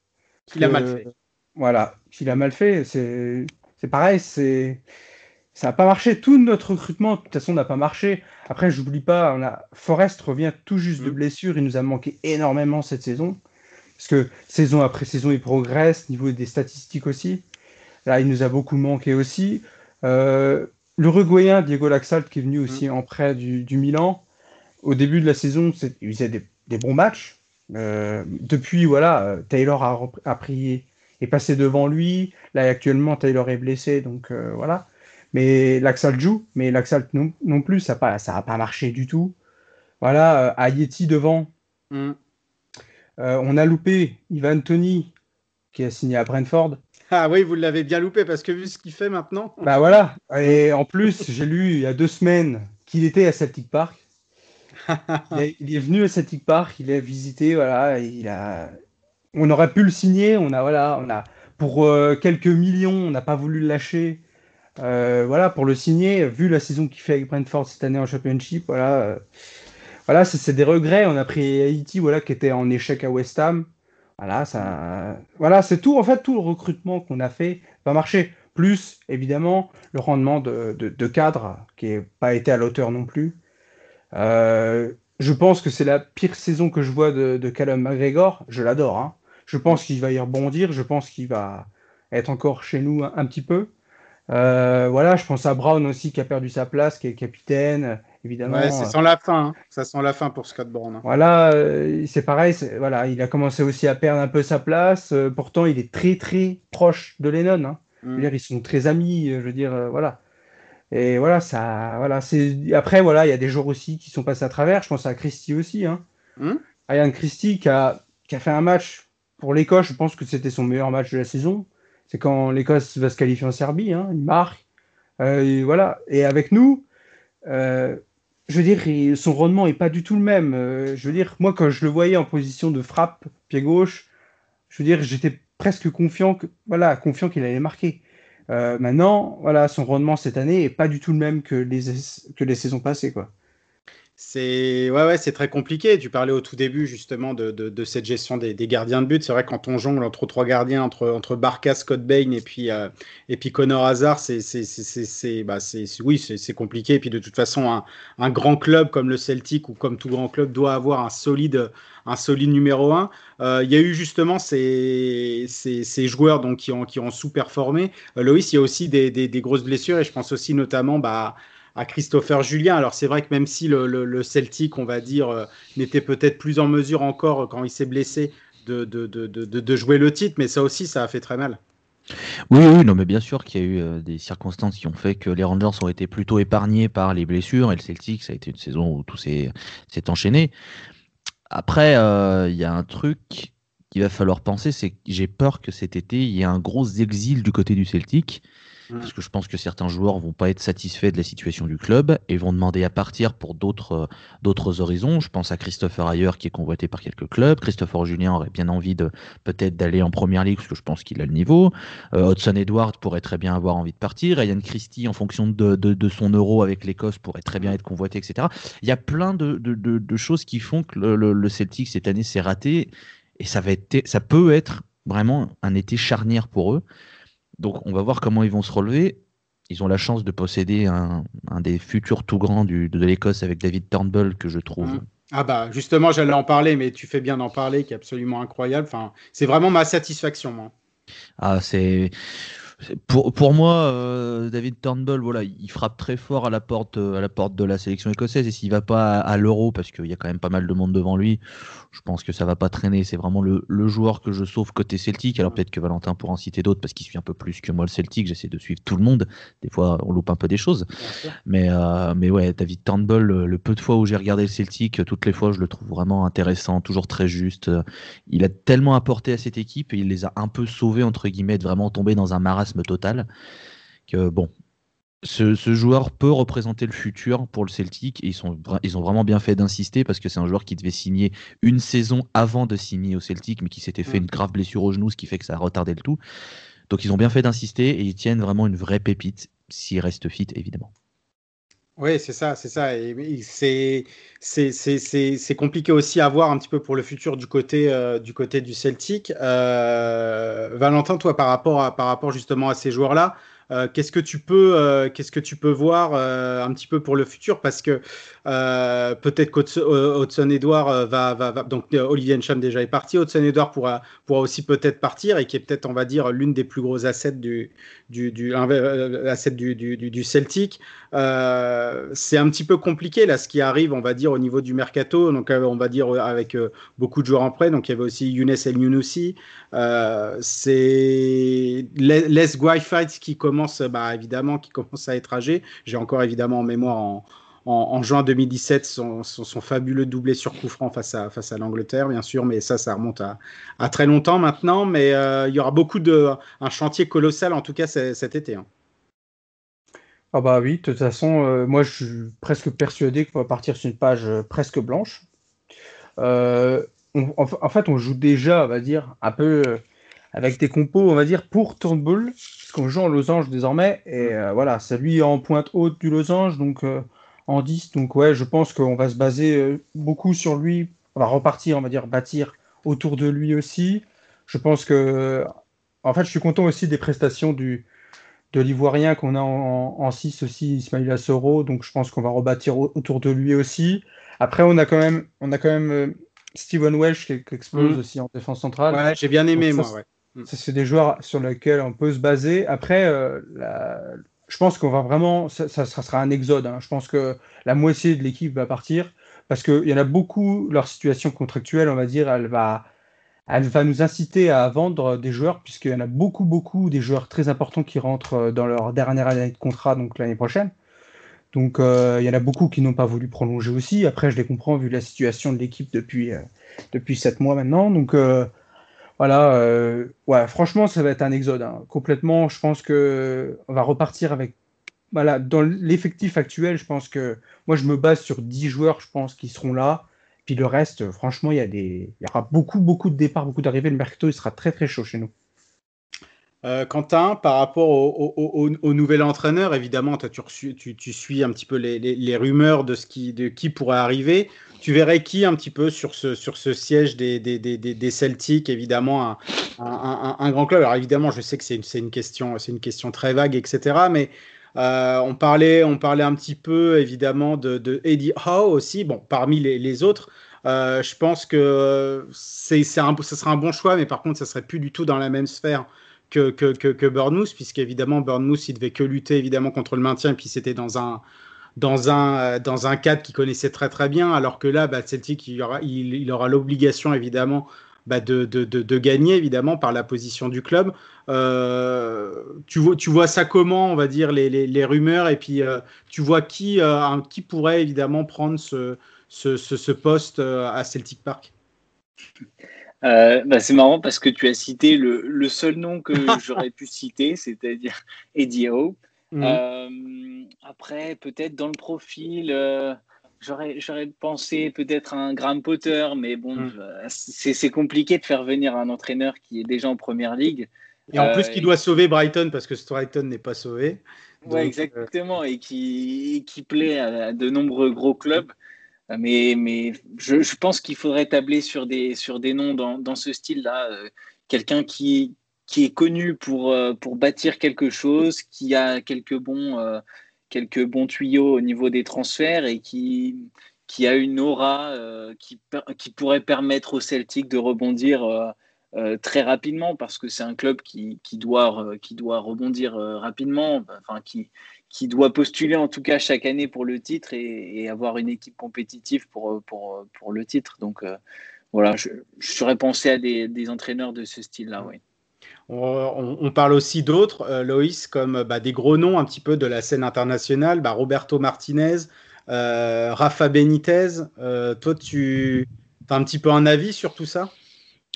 Speaker 1: Qu'il a mal fait.
Speaker 3: Voilà, qu'il a mal fait. C'est c'est pareil, c'est ça n'a pas marché. Tout notre recrutement, de toute façon, n'a pas marché. Après, j'oublie pas, on a Forrest revient tout juste de
Speaker 1: Mm.
Speaker 3: blessure. Il nous a manqué énormément cette saison. Parce que saison après saison, il progresse, niveau des statistiques aussi. Là, il nous a beaucoup manqué aussi. Euh, L'Uruguayen Diego Laxalt, qui est venu aussi en prêt du, du Milan, au début de la saison, il faisait des, des bons matchs. Euh, depuis, voilà, euh, Taylor a, a pris, est passé devant lui. Là, actuellement, Taylor est blessé, donc euh, voilà. Mais Laxalt joue, mais Laxalt non, non plus, ça n'a pas, ça a pas marché du tout. Voilà, euh, Ayeti devant,
Speaker 1: Mm.
Speaker 3: euh, on a loupé Ivan Tony, qui a signé à Brentford.
Speaker 1: Ah oui, vous l'avez bien loupé parce que vu ce qu'il fait maintenant.
Speaker 3: Bah voilà. Et en plus, j'ai lu il y a deux semaines qu'il était à Celtic Park. (laughs) Il est, il est venu à Celtic Park, il a visité, voilà, il a. On aurait pu le signer, on a voilà, on a pour euh, quelques millions, on n'a pas voulu le lâcher. Euh, voilà, pour le signer, vu la saison qu'il fait avec Brentford cette année en Championship, voilà, euh, voilà, c'est des regrets. On a pris Haïti, voilà, qui était en échec à West Ham. Voilà, voilà, c'est tout. En fait, tout le recrutement qu'on a fait va marcher. Plus, évidemment, le rendement de, cadre qui n'a pas été à l'auteur non plus. Euh, je pense que c'est la pire saison que je vois de, Callum McGregor. Je l'adore. hein. Je pense qu'il va y rebondir. Je pense qu'il va être encore chez nous un petit peu. Euh, voilà, je pense à Brown aussi qui a perdu sa place, qui est capitaine, évidemment.
Speaker 1: Ouais, c'est sans la fin. hein. Ça sent la fin pour Scott Brown. hein.
Speaker 3: Voilà, euh, c'est pareil. Voilà, il a commencé aussi à perdre un peu sa place. euh, pourtant, il est très très proche de Lennon. hein. Je veux
Speaker 1: Mm.
Speaker 3: dire, ils sont très amis. euh, Je veux dire, euh, voilà. Et voilà, ça, voilà. C'est après, voilà, il y a des joueurs aussi qui sont passés à travers. Je pense à Christie aussi. Hein.
Speaker 1: Mm.
Speaker 3: Ryan Christie qui a, qui a fait un match pour l'Écosse. Je pense que c'était son meilleur match de la saison. C'est quand l'Écosse va se qualifier en Serbie. Hein, il marque. Euh, et voilà. Et avec nous, euh, je veux dire, son rendement est pas du tout le même. Euh, je veux dire, moi, quand je le voyais en position de frappe, pied gauche, je veux dire, j'étais presque confiant que, voilà, confiant qu'il allait marquer. Maintenant, voilà, son rendement cette année est pas du tout le même que les, que les saisons passées, quoi.
Speaker 1: C'est ouais, ouais, c'est très compliqué. Tu parlais au tout début justement de, de, cette gestion des, des, gardiens de but. C'est vrai quand on jongle entre trois gardiens, entre, entre Barca, Scott Bain et puis, euh, et puis Connor Hazard, c'est bah, oui, c'est compliqué. Et puis de toute façon, un, un, grand club comme le Celtic ou comme tout grand club doit avoir un solide, un solide numéro un. Euh, il y a eu justement ces, ces, ces, joueurs donc, qui ont, qui ont sous-performé. Euh, Loïs, il y a aussi des, des, des, grosses blessures et je pense aussi notamment bah, à Christopher Julien. Alors c'est vrai que même si le, Celtic, on va dire, euh, n'était peut-être plus en mesure encore, euh, quand il s'est blessé, de, jouer le titre, mais ça aussi, ça a fait très mal.
Speaker 2: Oui, oui, non, mais bien sûr qu'il y a eu euh, des circonstances qui ont fait que les Rangers ont été plutôt épargnés par les blessures et le Celtic, ça a été une saison où tout s'est enchaîné. Après, il y a un truc qu'il va falloir penser, c'est que j'ai peur que cet été, il y ait un gros exil du côté du Celtic. Parce que je pense que certains joueurs vont pas être satisfaits de la situation du club et vont demander à partir pour d'autres euh, d'autres horizons. Je pense à Christopher Ayer qui est convoité par quelques clubs. Christopher Julien aurait bien envie de peut-être d'aller en première ligue parce que je pense qu'il a le niveau. Euh, Hudson Edwards pourrait très bien avoir envie de partir. Ryan Christie en fonction de, de, son euro avec l'Écosse pourrait très bien être convoité, etc. Il y a plein de, de choses qui font que le, le Celtic cette année s'est raté et ça va être ça peut être vraiment un été charnière pour eux. Donc on va voir comment ils vont se relever. Ils ont la chance de posséder un, des futurs tout grands du, de l'Écosse avec David Turnbull que je trouve.
Speaker 1: Mmh. Ah bah justement j'allais en parler mais tu fais bien d'en parler qui est absolument incroyable. Enfin, c'est vraiment ma satisfaction moi.
Speaker 2: Ah c'est pour, pour moi, euh, David Turnbull, voilà, il frappe très fort à la porte, euh, à la porte de la sélection écossaise. Et s'il va pas à, l'Euro, parce qu'il y a quand même pas mal de monde devant lui, je pense que ça va pas traîner. C'est vraiment le, le, joueur que je sauve côté Celtic. Alors peut-être que Valentin pourra en citer d'autres parce qu'il suit un peu plus que moi le Celtic. J'essaie de suivre tout le monde. Des fois, on loupe un peu des choses. Mais, euh, mais ouais, David Turnbull, le, peu de fois où j'ai regardé le Celtic, toutes les fois, je le trouve vraiment intéressant, toujours très juste. Il a tellement apporté à cette équipe et il les a un peu sauvés entre guillemets, de vraiment tomber dans un marasme total. Que bon, ce, joueur peut représenter le futur pour le Celtic et ils, sont, ils ont vraiment bien fait d'insister parce que c'est un joueur qui devait signer une saison avant de signer au Celtic mais qui s'était fait une grave blessure au genou, ce qui fait que ça a retardé le tout. Donc ils ont bien fait d'insister et ils tiennent vraiment une vraie pépite s'il reste fit évidemment.
Speaker 1: Oui, c'est ça, c'est ça. Et c'est, c'est, compliqué aussi à voir un petit peu pour le futur du côté, euh, du, côté du Celtic. Euh, Valentin, toi, par rapport, à, par rapport justement à ces joueurs-là, euh, qu'est-ce que tu peux, qu'est-ce que tu peux voir un petit peu pour le futur? Parce que peut-être qu'Hudson Edouard va, va, va, donc Olivier Encham déjà est parti, Hudson Edouard pourra, pourra aussi peut-être partir et qui est peut-être, on va dire, l'une des plus grosses assets du, du, du, asset du, du, du Celtic. c'est un petit peu compliqué là, ce qui arrive, on va dire, au niveau du mercato. Donc, on va dire avec beaucoup de joueurs en prêt. Donc, il y avait aussi Younes El Younousi. c'est Les Guy qui commence bah, évidemment, qui (laughs) commence à être âgé. J'ai encore évidemment en mémoire en, en, juin 2017 son, son, fabuleux doublé sur coup franc face à, face à l'Angleterre, bien sûr, mais ça, ça remonte à, à très longtemps maintenant. Mais euh, il y aura beaucoup de. un chantier colossal en tout cas cet été. Hein.
Speaker 3: Ah bah oui, de toute façon, euh, moi je suis presque persuadé qu'on va partir sur une page euh, presque blanche. en, fait, on joue déjà, on va dire, un peu avec des compos, on va dire, pour Turnbull, qu'on joue en losange désormais. Et mm. voilà, c'est lui en pointe haute du losange, donc en 10. Donc ouais, je pense qu'on va se baser euh, beaucoup sur lui. On va repartir, on va dire, bâtir autour de lui aussi. Je pense que, en fait, je suis content aussi des prestations du, de l'Ivoirien qu'on a en, 6 aussi, Ismail Soro. Donc je pense qu'on va rebâtir autour de lui aussi. Après, on a quand même, on a quand même Steven Welsh qui, explose mm. aussi en défense centrale.
Speaker 1: Ouais, j'ai bien aimé, moi. Ouais.
Speaker 3: Mm. C'est des joueurs sur lesquels on peut se baser. Après, euh, je pense qu'on va vraiment, ça, sera un exode. Hein. Je pense que la moitié de l'équipe va partir parce qu'il y en a beaucoup, leur situation contractuelle, on va dire, elle va, elle va nous inciter à vendre des joueurs puisqu'il y en a beaucoup, beaucoup des joueurs très importants qui rentrent euh, dans leur dernière année de contrat, donc l'année prochaine. Donc euh, il y en a beaucoup qui n'ont pas voulu prolonger aussi. Après, je les comprends vu la situation de l'équipe depuis, depuis 7 mois maintenant. Donc voilà, euh, ouais, franchement, ça va être un exode. Hein. Complètement, je pense que on va repartir avec. Voilà, dans l'effectif actuel, je pense que moi, je me base sur 10 joueurs, je pense, qui seront là. Puis le reste, franchement, il y, a des... il y aura beaucoup, beaucoup de départs, beaucoup d'arrivées. Le mercato, il sera très, très chaud chez nous.
Speaker 1: Euh, Quentin, par rapport au, nouvel entraîneur, évidemment, tu, tu, tu, suis un petit peu les, rumeurs de, ce qui, de qui pourrait arriver. Tu verrais qui un petit peu sur ce, sur ce siège des, des, des, des Celtics, évidemment, un, un, grand club. Alors évidemment, je sais que c'est une, une, question, une question très vague, etc. Mais euh, on, parlait, on parlait un petit peu, évidemment, de, de Eddie Howe aussi, bon, parmi les, autres. Euh, je pense que c'est, un, sera un bon choix, mais par contre, ça serait plus du tout dans la même sphère que, que, que, que Bournemouth, puisqu'évidemment, Bournemouth, il devait que lutter évidemment contre le maintien, et puis c'était dans un, dans un, euh, dans un cadre qu'il connaissait très très bien, alors que là, bah, Celtic, il aura, l'obligation évidemment bah, de, de, de, gagner évidemment par la position du club. Euh, tu, vois, tu vois ça comment, on va dire, les, les, rumeurs, et puis euh, tu vois qui, qui pourrait évidemment prendre ce, ce, ce, poste à Celtic Park?
Speaker 4: Bah c'est marrant parce que tu as cité le, le seul nom que j'aurais pu citer, c'est-à-dire Eddie Howe. Mhm. Euh, après, peut-être dans le profil, euh, j'aurais, pensé peut-être un Graham Potter, mais bon, mhm. c'est, c'est compliqué de faire venir un entraîneur qui est déjà en première ligue.
Speaker 1: Et en plus, qui doit sauver Brighton parce que Brighton n'est pas sauvé.
Speaker 4: ouais, exactement, et qui, qui plaît à de nombreux gros clubs. Mais, mais je, je pense qu'il faudrait tabler sur des, sur des noms dans, dans ce style-là. Euh, quelqu'un qui, qui est connu pour, euh, pour bâtir quelque chose, qui a quelques bons, euh, quelques bons tuyaux au niveau des transferts et qui, qui a une aura qui, qui pourrait permettre au Celtic de rebondir très rapidement parce que c'est un club qui, qui, doit, qui doit rebondir rapidement, enfin, qui, qui doit postuler en tout cas chaque année pour le titre et, avoir une équipe compétitive pour, pour, pour le titre. Donc euh, voilà, je, serais pensé à des, des entraîneurs de ce style-là, oui.
Speaker 1: On, parle aussi d'autres, euh, Loïs, comme bah, des gros noms un petit peu de la scène internationale, bah, Roberto Martinez, euh, Rafa Benitez. toi, tu as un petit peu un avis sur tout ça?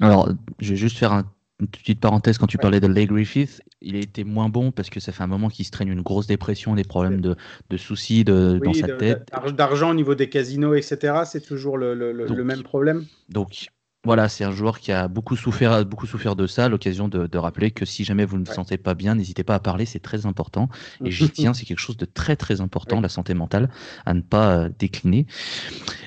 Speaker 2: Alors, je vais juste faire un une petite parenthèse, quand tu parlais de Leigh Griffith, il a été moins bon parce que ça fait un moment qu'il se traîne une grosse dépression, des problèmes de, de soucis de, dans sa tête.
Speaker 1: D'argent au niveau des casinos, etc. C'est toujours le, le, le, même problème?
Speaker 2: Donc voilà, c'est un joueur qui a beaucoup souffert, beaucoup souffert de ça. L'occasion de, de, rappeler que si jamais vous ne vous sentez pas bien, n'hésitez pas à parler, c'est très important. Et j'y (laughs) tiens, c'est quelque chose de très très important, la santé mentale, à ne pas euh, décliner.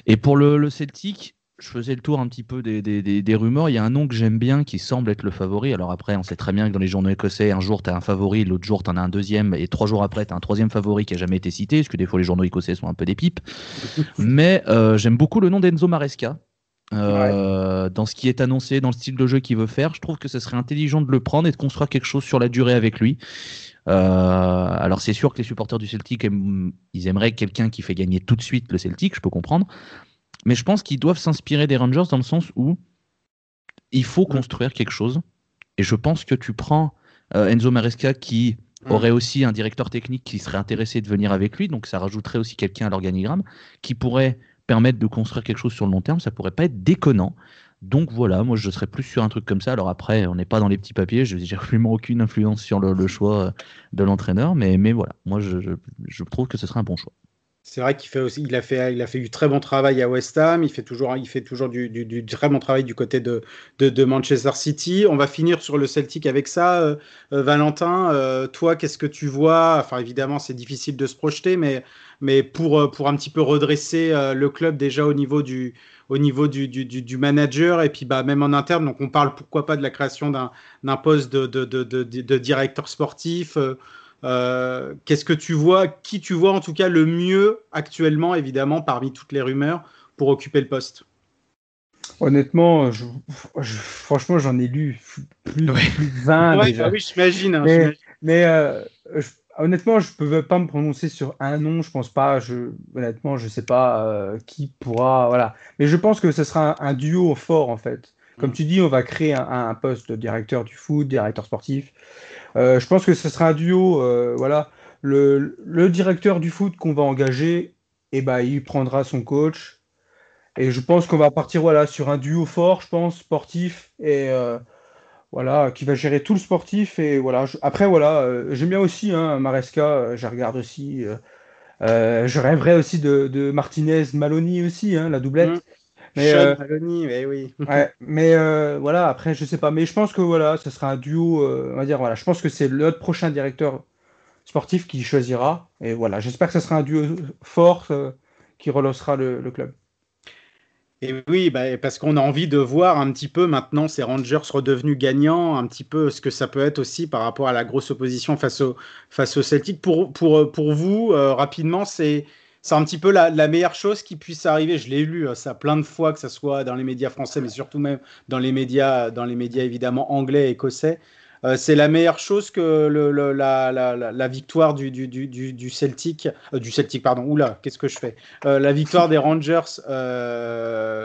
Speaker 2: Et pour le, le Celtic, je faisais le tour un petit peu des, des, des, rumeurs. Il y a un nom que j'aime bien qui semble être le favori. Alors après, on sait très bien que dans les journaux écossais, un jour tu as un favori, l'autre jour tu en as un deuxième, et trois jours après tu as un troisième favori qui a jamais été cité, parce que des fois les journaux écossais sont un peu des pipes. (laughs) Mais euh, j'aime beaucoup le nom d'Enzo Maresca. Euh, dans ce qui est annoncé, dans le style de jeu qu'il veut faire, je trouve que ce serait intelligent de le prendre et de construire quelque chose sur la durée avec lui. Euh, alors c'est sûr que les supporters du Celtic, ils aimeraient quelqu'un qui fait gagner tout de suite le Celtic, je peux comprendre. Mais je pense qu'ils doivent s'inspirer des Rangers dans le sens où il faut mm. construire quelque chose. Et je pense que tu prends euh, Enzo Maresca qui mm. aurait aussi un directeur technique qui serait intéressé de venir avec lui, donc ça rajouterait aussi quelqu'un à l'organigramme qui pourrait permettre de construire quelque chose sur le long terme. Ça pourrait pas être déconnant. Donc voilà, moi je serais plus sur un truc comme ça. Alors après, on n'est pas dans les petits papiers, je n'ai (laughs) absolument aucune influence sur le, choix de l'entraîneur, mais, mais voilà, moi je, je trouve que ce serait un bon choix.
Speaker 1: C'est vrai qu'il fait aussi, il a fait, du très bon travail à West Ham. Il fait toujours, il fait toujours du, très bon travail du côté de, de, Manchester City. On va finir sur le Celtic avec ça, euh, euh, Valentin. Euh, toi, qu'est-ce que tu vois? Enfin, évidemment, c'est difficile de se projeter, mais, pour, un petit peu redresser le club déjà au niveau du, au niveau du, du, du, manager et puis bah, même en interne. Donc, on parle pourquoi pas de la création d'un poste de, de, de, directeur sportif. Qu'est-ce que tu vois Qui tu vois en tout cas le mieux actuellement, évidemment, parmi toutes les rumeurs, pour occuper le poste?
Speaker 3: Honnêtement, je, franchement, j'en ai lu plus, de 20 déjà.
Speaker 1: Bah oui, j'imagine.
Speaker 3: Hein, mais, euh, honnêtement, je ne peux pas me prononcer sur un nom. Je pense pas. Je, honnêtement, je ne sais pas euh, qui pourra. Voilà. Mais je pense que ce sera un, duo fort en fait. Comme mm. tu dis, on va créer un, un, poste de directeur du foot, directeur sportif. Euh, je pense que ce sera un duo. Euh, voilà, le, le, directeur du foot qu'on va engager, et eh ben, il prendra son coach. Et je pense qu'on va partir voilà, sur un duo fort, je pense, sportif, et euh, voilà, qui va gérer tout le sportif. Et voilà, après, voilà, j'aime bien aussi hein, Maresca, je regarde aussi. je rêverais aussi de, Martinez, Maloney aussi, hein, la doublette. Mais,
Speaker 1: Sean
Speaker 3: euh,
Speaker 1: Maloney, mais oui. (laughs)
Speaker 3: Ouais, mais euh, voilà, après, je sais pas. Mais je pense que voilà, ce sera un duo. euh, on va dire, voilà, je pense que c'est notre prochain directeur sportif qui choisira. Et voilà, j'espère que ce sera un duo fort qui relancera le, le club.
Speaker 1: Et oui, bah, parce qu'on a envie de voir un petit peu maintenant ces Rangers redevenus gagnants, un petit peu ce que ça peut être aussi par rapport à la grosse opposition face au, face au Celtic. Pour, pour, pour vous, euh, rapidement, c'est c'est un petit peu la, meilleure chose qui puisse arriver. Je l'ai lu euh, ça plein de fois, que ce soit dans les médias français, mais surtout même dans les médias, dans les médias évidemment anglais et écossais. Euh, c'est la meilleure chose que la, victoire du, Celtic, euh, du Celtic, pardon, oula, qu'est-ce que je fais? Euh, La victoire des Rangers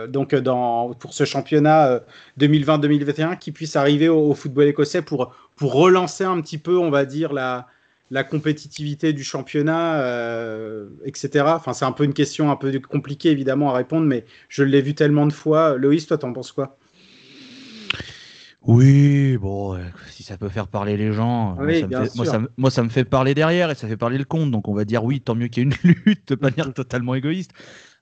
Speaker 1: donc pour ce championnat 2020-2021 qui puisse arriver au, football écossais pour relancer un petit peu, on va dire, la, la compétitivité du championnat, euh, etc. Enfin, c'est un peu une question un peu compliquée évidemment à répondre, mais je l'ai vu tellement de fois. Loïs, toi, t'en penses quoi?
Speaker 2: Oui, bon, si ça peut faire parler les gens,
Speaker 1: oui,
Speaker 2: moi, ça fait, moi, ça, moi, ça me fait parler derrière et ça fait parler le compte. Donc on va dire oui, tant mieux qu'il y ait une (laughs) lutte de manière totalement égoïste.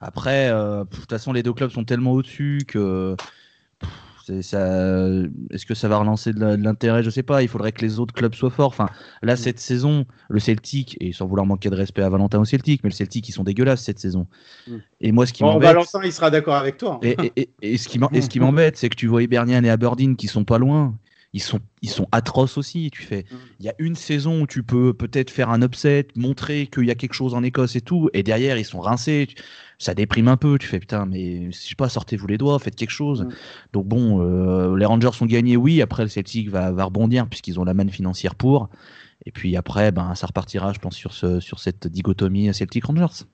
Speaker 2: Après, euh, de toute façon, les deux clubs sont tellement au-dessus que est-ce que ça va relancer de l'intérêt? Je sais pas. Il faudrait que les autres clubs soient forts. Enfin, là, cette saison, le Celtic, et sans vouloir manquer de respect à Valentin au Celtic, mais le Celtic, ils sont dégueulasses cette saison.
Speaker 1: Mm.
Speaker 2: Et moi, ce qui
Speaker 1: bon,
Speaker 2: m'embête.
Speaker 1: Valentin, il sera d'accord avec toi.
Speaker 2: Et, et, et, et ce qui (laughs) m'embête, c'est que tu vois Hibernian et Aberdeen qui sont pas loin. Ils sont, ils sont atroces aussi. Tu fais, il y a une saison où tu peux peut-être faire un upset, montrer qu'il y a quelque chose en Écosse et tout, et derrière ils sont rincés. Ça déprime un peu. Tu fais putain, mais je sais pas, sortez-vous les doigts, faites quelque chose.
Speaker 1: Mm.
Speaker 2: Donc bon, euh, les Rangers sont gagnés, oui. Après le Celtic va, va rebondir puisqu'ils ont la manne financière pour. Et puis après, ben ça repartira, je pense, sur ce, sur cette dichotomie Celtic Rangers.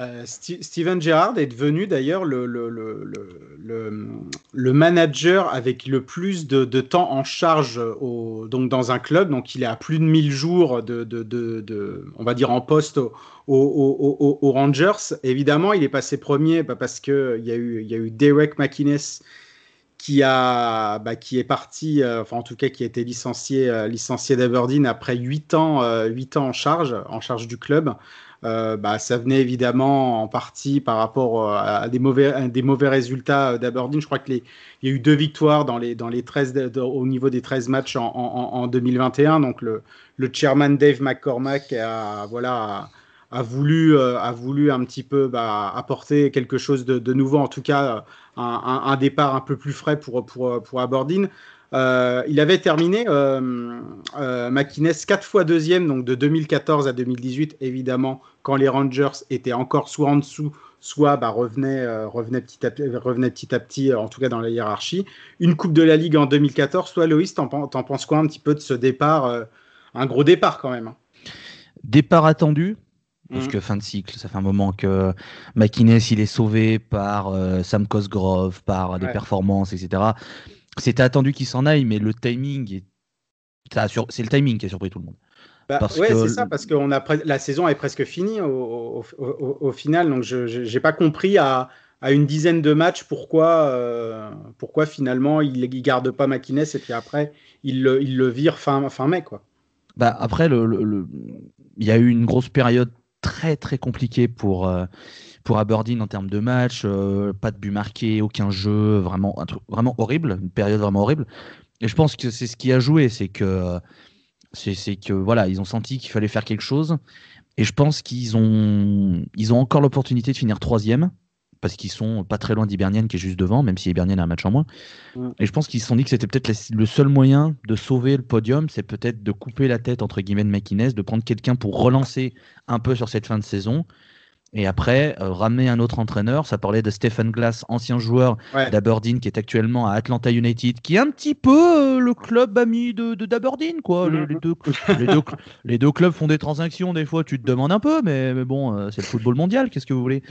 Speaker 1: Euh, St Steven Gerrard est devenu d'ailleurs le, manager avec le plus de, temps en charge donc dans un club. Donc il est à plus de 1000 jours de, on va dire en poste aux au, au, Rangers. Évidemment, il est passé premier bah, parce qu'il y, a eu, y a eu Derek McInnes qui, a, bah, qui est parti, euh, enfin en tout cas qui a été licencié, euh, licencié d'Aberdeen après 8 ans, 8 ans en charge, en charge du club. Euh, bah, ça venait évidemment en partie par rapport à des mauvais, des mauvais résultats d'Aberdeen. Je crois qu'il y a eu deux victoires dans les, dans les 13, de, de, au niveau des 13 matchs en, en, en 2021. Donc le, le, chairman Dave McCormack a, voilà, a, voulu, euh, a voulu un petit peu bah, apporter quelque chose de, nouveau, en tout cas un, départ un peu plus frais pour, pour, pour Aberdeen. Euh, il avait terminé euh, euh, McInnes quatre fois deuxième, donc de 2014 à 2018, évidemment, quand les Rangers étaient encore soit en dessous, soit bah, revenaient, euh, revenaient, petit à, revenaient petit à petit, en tout cas dans la hiérarchie. Une Coupe de la Ligue en 2014. Toi, Loïs, t'en, t'en penses quoi un petit peu de ce départ euh, Un gros départ quand même. Hein?
Speaker 2: Départ attendu, parce mmh. que fin de cycle, ça fait un moment que McInnes il est sauvé par euh, Sam Cosgrove, par des ouais. performances, etc. C'était attendu qu'il s'en aille, mais le timing est... c'est le timing qui a surpris tout le monde.
Speaker 1: Bah, que... c'est ça, parce que on a pre... la saison est presque finie au, au, au, au final, donc je n'ai pas compris à, à, une dizaine de matchs pourquoi, euh, pourquoi finalement il ne garde pas McInnes et puis après il le, il le vire fin, fin mai. Quoi.
Speaker 2: Bah, après, le, le, le, il y a eu une grosse période très très compliquée pour, euh, pour Aberdeen en termes de match, euh, pas de but marqué, aucun jeu, vraiment un truc vraiment horrible, une période vraiment horrible. Et je pense que c'est ce qui a joué, c'est que c'est que voilà, ils ont senti qu'il fallait faire quelque chose. Et je pense qu'ils ont ils ont encore l'opportunité de finir troisième parce qu'ils sont pas très loin d'Hibernian qui est juste devant, même si Hibernian a un match en moins. Et je pense qu'ils se sont dit que c'était peut-être le seul moyen de sauver le podium, c'est peut-être de couper la tête entre guillemets de McInnes, de prendre quelqu'un pour relancer un peu sur cette fin de saison. Et après, euh, ramener un autre entraîneur. Ça parlait de Stephen Glass, ancien joueur
Speaker 1: ouais.
Speaker 2: d'Aberdeen, qui est actuellement à Atlanta United, qui est un petit peu euh, le club ami de, de d'Aberdeen, quoi.
Speaker 1: Mm.
Speaker 2: Les, les, deux, les, deux, (laughs) les, deux, clubs font des transactions, des fois, tu te demandes un peu, mais, mais bon, euh, c'est le football mondial, qu'est-ce que vous voulez?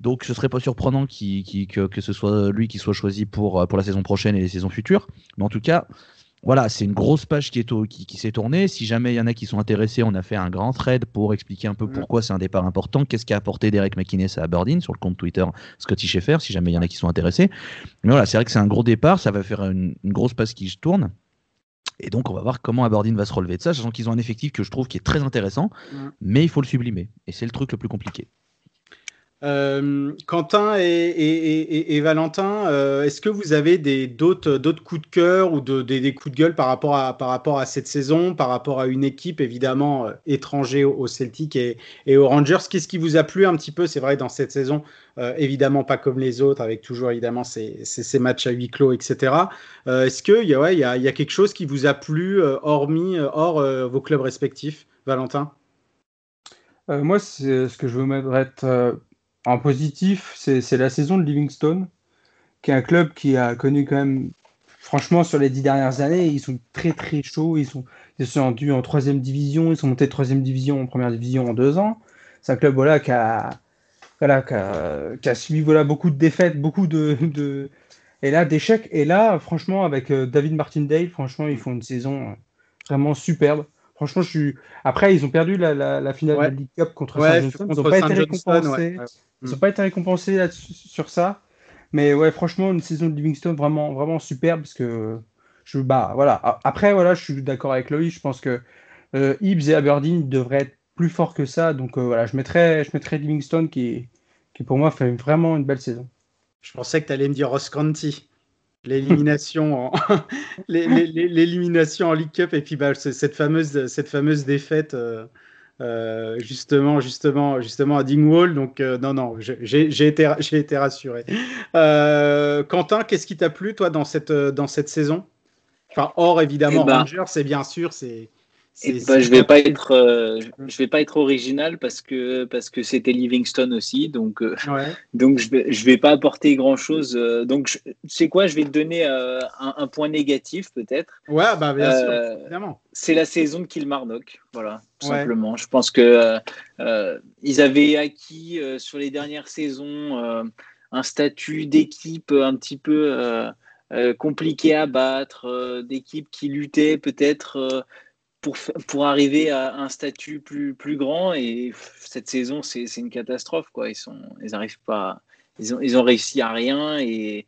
Speaker 2: Donc ce serait pas surprenant qu qu que, que, ce soit lui qui soit choisi pour, pour la saison prochaine et les saisons futures. Mais en tout cas, voilà, c'est une grosse page qui, est au, qui, qui s'est tournée. Si jamais il y en a qui sont intéressés, on a fait un grand thread pour expliquer un peu pourquoi c'est un départ important, qu'est-ce qu'a apporté Derek McInnes à Aberdeen sur le compte Twitter Scotty Sheffer, si jamais il y en a qui sont intéressés. Mais voilà, c'est vrai que c'est un gros départ, ça va faire une, une grosse passe qui tourne. Et donc, on va voir comment Aberdeen va se relever de ça, sachant qu'ils ont un effectif que je trouve qui est très intéressant,
Speaker 1: mmh.
Speaker 2: mais il faut le sublimer. Et c'est le truc le plus compliqué.
Speaker 1: Euh, Quentin et, Valentin, euh, est-ce que vous avez d'autres coups de cœur ou de, des, coups de gueule par rapport, à, par rapport à cette saison, par rapport à une équipe évidemment euh, étrangère au, Celtic et, aux Rangers? Qu'est-ce qui vous a plu un petit peu C'est vrai dans cette saison, évidemment pas comme les autres, avec toujours évidemment ces, ces, matchs à huis clos, etc. Est-ce qu'il y, ouais, y, a, y a quelque chose qui vous a plu, hormis hors vos clubs respectifs? Valentin?
Speaker 3: Moi, ce que je veux mettre en positif, c'est la saison de Livingstone, qui est un club qui a connu quand même, franchement, sur les dix dernières années, ils sont très très chauds. Ils sont, sont rendus en troisième division, ils sont montés de troisième division en première division en deux ans. C'est un club voilà, qui, a, voilà, qui, a, subi voilà, beaucoup de défaites, beaucoup de, et là d'échecs. Et là, franchement, avec euh, David Martindale, franchement, ils font une saison vraiment superbe. Franchement, je suis. Après, ils ont perdu la, la, la finale
Speaker 1: ouais.
Speaker 3: de League Cup contre
Speaker 1: ouais.
Speaker 3: Ils n'ont pas, été récompensés. Ouais. Ils n'ont pas été récompensés là sur ça. Mais ouais, franchement, une saison de Livingston vraiment, vraiment superbe parce que je, bah voilà. Après, voilà, je suis d'accord avec Loïc. Je pense que euh, Ibs et Aberdeen devraient être plus forts que ça. Donc euh, voilà, je mettrais, je mettrais Livingston qui, qui pour moi fait vraiment une belle saison.
Speaker 1: Je pensais que tu allais me dire Ross County l'élimination en (laughs) l'élimination en League Cup et puis bah, cette fameuse cette fameuse défaite euh, euh, justement justement justement à Dingwall. Donc euh, non non j'ai été j'ai été rassuré. Euh, Quentin qu'est-ce qui t'a plu toi dans cette dans cette saison? Enfin hors évidemment
Speaker 4: Eh ben,
Speaker 1: Rangers c'est bien sûr c'est
Speaker 4: et bah, je vais pas être, euh, je vais pas être original parce que parce que c'était Livingstone aussi, donc euh,
Speaker 1: ouais. (laughs)
Speaker 4: donc je vais je vais pas apporter grand chose. Euh, donc c'est quoi, je vais te donner euh, un, un, point négatif peut-être.
Speaker 1: Ouais, bah bien sûr, évidemment.
Speaker 4: C'est la saison de Kilmarnock, voilà, tout ouais. simplement. Je pense que ils avaient acquis sur les dernières saisons un statut d'équipe un petit peu compliqué à battre, d'équipe qui luttait peut-être pour, pour arriver à un statut plus, plus grand. Et cette saison, c'est une catastrophe. Quoi. Ils sont, ils arrivent pas, ils ont, ils ont réussi à rien. Et,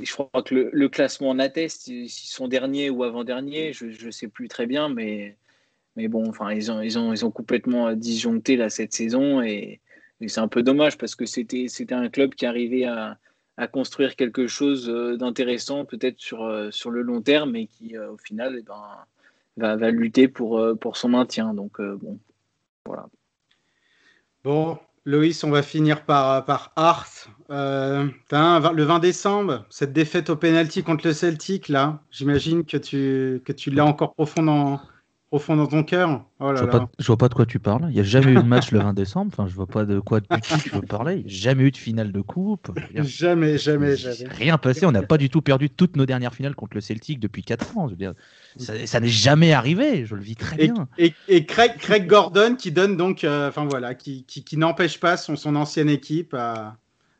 Speaker 4: je crois que le, classement en atteste. S'ils sont derniers ou avant-dernier, je ne sais plus très bien. Mais, mais bon, enfin, ils ont, ils, ont, ils ont complètement disjoncté là, cette saison. Et, c'est un peu dommage parce que c'était un club qui arrivait à, à construire quelque chose d'intéressant, peut-être sur, sur le long terme, et qui, au final, eh ben, Va, lutter pour, pour son maintien. Donc, euh, bon, voilà.
Speaker 1: Bon, Loïs, on va finir par, par Art. Euh, le 20 décembre, cette défaite au penalty contre le Celtic, là, j'imagine que tu, que tu l'as encore profond dans, profond dans ton cœur. Oh
Speaker 2: je, vois pas, je vois pas de quoi tu parles. Il n'y a jamais eu de match le 20 décembre. Enfin, je vois pas de quoi tu veux parler. Jamais eu de finale de coupe.
Speaker 1: Jamais, jamais, jamais.
Speaker 2: Rien passé. On n'a pas du tout perdu toutes nos dernières finales contre le Celtic depuis 4 ans. Je veux dire, ça, ça n'est jamais arrivé. Je le vis très
Speaker 1: et,
Speaker 2: bien.
Speaker 1: Et, et Craig, Craig, Gordon qui donne donc, enfin euh, voilà, qui, qui, qui n'empêche pas son, son ancienne équipe à.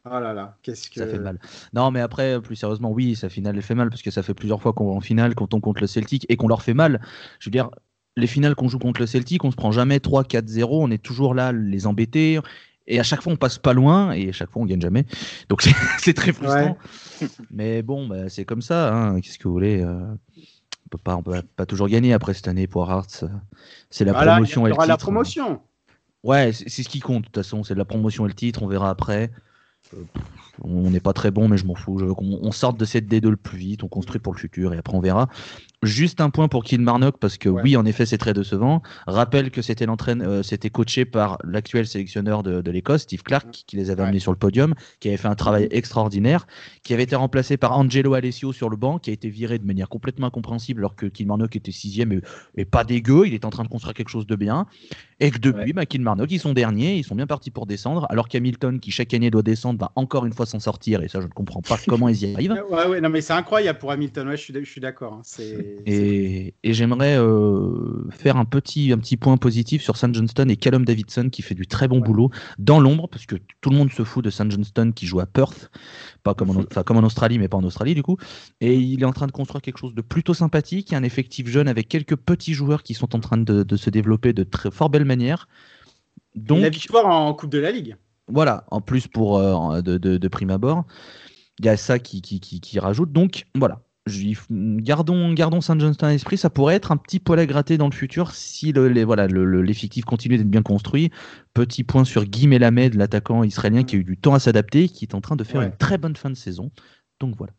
Speaker 1: Oh là là, qu'est-ce que.
Speaker 2: Ça fait mal. Non, mais après, plus sérieusement, oui, sa finale, elle fait mal parce que ça fait plusieurs fois qu'on va en finale quand on compte le Celtic et qu'on leur fait mal. Je veux dire, les finales qu'on joue contre le Celtic, on se prend jamais 3-4-0, on est toujours là les embêter. Et à chaque fois, on passe pas loin et à chaque fois, on gagne jamais. Donc, (laughs) c'est très frustrant. Ouais. Mais bon, bah, c'est comme ça. Hein. Qu'est-ce que vous voulez euh, On peut pas, on peut pas toujours gagner après cette année pour Hearts. C'est la
Speaker 1: voilà,
Speaker 2: promotion
Speaker 1: il y
Speaker 2: et le titre.
Speaker 1: la promotion.
Speaker 2: Ouais, c'est ce qui compte. De toute façon, c'est la promotion et le titre. On verra après. Euh, on n'est pas très bon, mais je m'en fous. Je veux qu'on on sorte de cette D2 le plus vite, on construit pour le futur et après on verra. Juste un point pour Kilmarnock parce que ouais. oui, en effet, c'est très décevant. Rappelle que c'était l'entraîne, euh, c'était coaché par l'actuel sélectionneur de, de l'Écosse, Steve Clark, qui les avait ouais. amenés sur le podium, qui avait fait un travail extraordinaire, qui avait été remplacé par Angelo Alessio sur le banc, qui a été viré de manière complètement incompréhensible alors que Kilmarnock était sixième et, et pas dégueu. Il est en train de construire quelque chose de bien. Et que depuis, ouais. bah, Kilmarnock, ils sont derniers, ils sont bien partis pour descendre, alors qu'Hamilton, qui chaque année doit descendre, va encore une fois s'en sortir. Et ça, je ne comprends pas (laughs) comment ils y arrivent.
Speaker 1: Ouais, ouais, non, mais c'est incroyable pour Hamilton. Ouais, je suis, je suis d'accord. Hein. C'est
Speaker 2: et, et j'aimerais euh, faire un petit, un petit point positif sur St. Johnston et Callum Davidson qui fait du très bon ouais. boulot dans l'ombre parce que tout le monde se fout de St. Johnston qui joue à Perth, pas comme en, enfin, comme en Australie mais pas en Australie du coup. Et il est en train de construire quelque chose de plutôt sympathique, un effectif jeune avec quelques petits joueurs qui sont en train de, de se développer de très fort belle manière.
Speaker 1: Donc, la victoire en Coupe de la Ligue.
Speaker 2: Voilà, en plus pour euh, de, de, de prime abord il y a ça qui, qui, qui, qui, rajoute. Donc voilà, Gardons, gardons Saint Johnston à l'esprit, ça pourrait être un petit poil à gratter dans le futur si l'effectif voilà, le, continue d'être bien construit. Petit point sur Guy Melamed, l'attaquant israélien qui a eu du temps à s'adapter, qui est en train de faire une très bonne fin de saison. Donc voilà.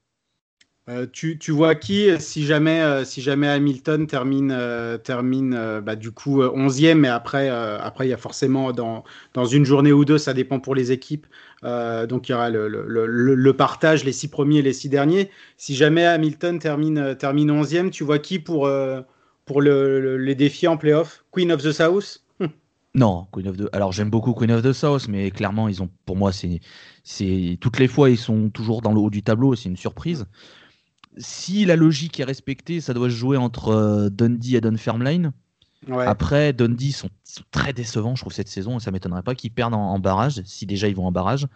Speaker 1: Euh, tu, vois qui, si jamais, euh, si jamais Hamilton termine, euh, termine bah, du coup 11e, mais après, après il y a forcément dans, dans une journée ou deux, ça dépend pour les équipes. donc il y aura le, le, le, partage, les six premiers et les six derniers. Si jamais Hamilton termine, termine 11e, tu vois qui pour, pour les défis en playoff? Queen of the South? (laughs)
Speaker 2: Non, Queen of the. Alors j'aime beaucoup Queen of the South, mais clairement ils ont, pour moi, c'est, c'est toutes les fois ils sont toujours dans le haut du tableau. C'est une surprise si la logique est respectée, ça doit se jouer entre euh, Dundee et Dunfermline. Après, Dundee sont, très décevants, je trouve, cette saison, et ça m'étonnerait pas qu'ils perdent en, barrage, si déjà ils vont en barrage.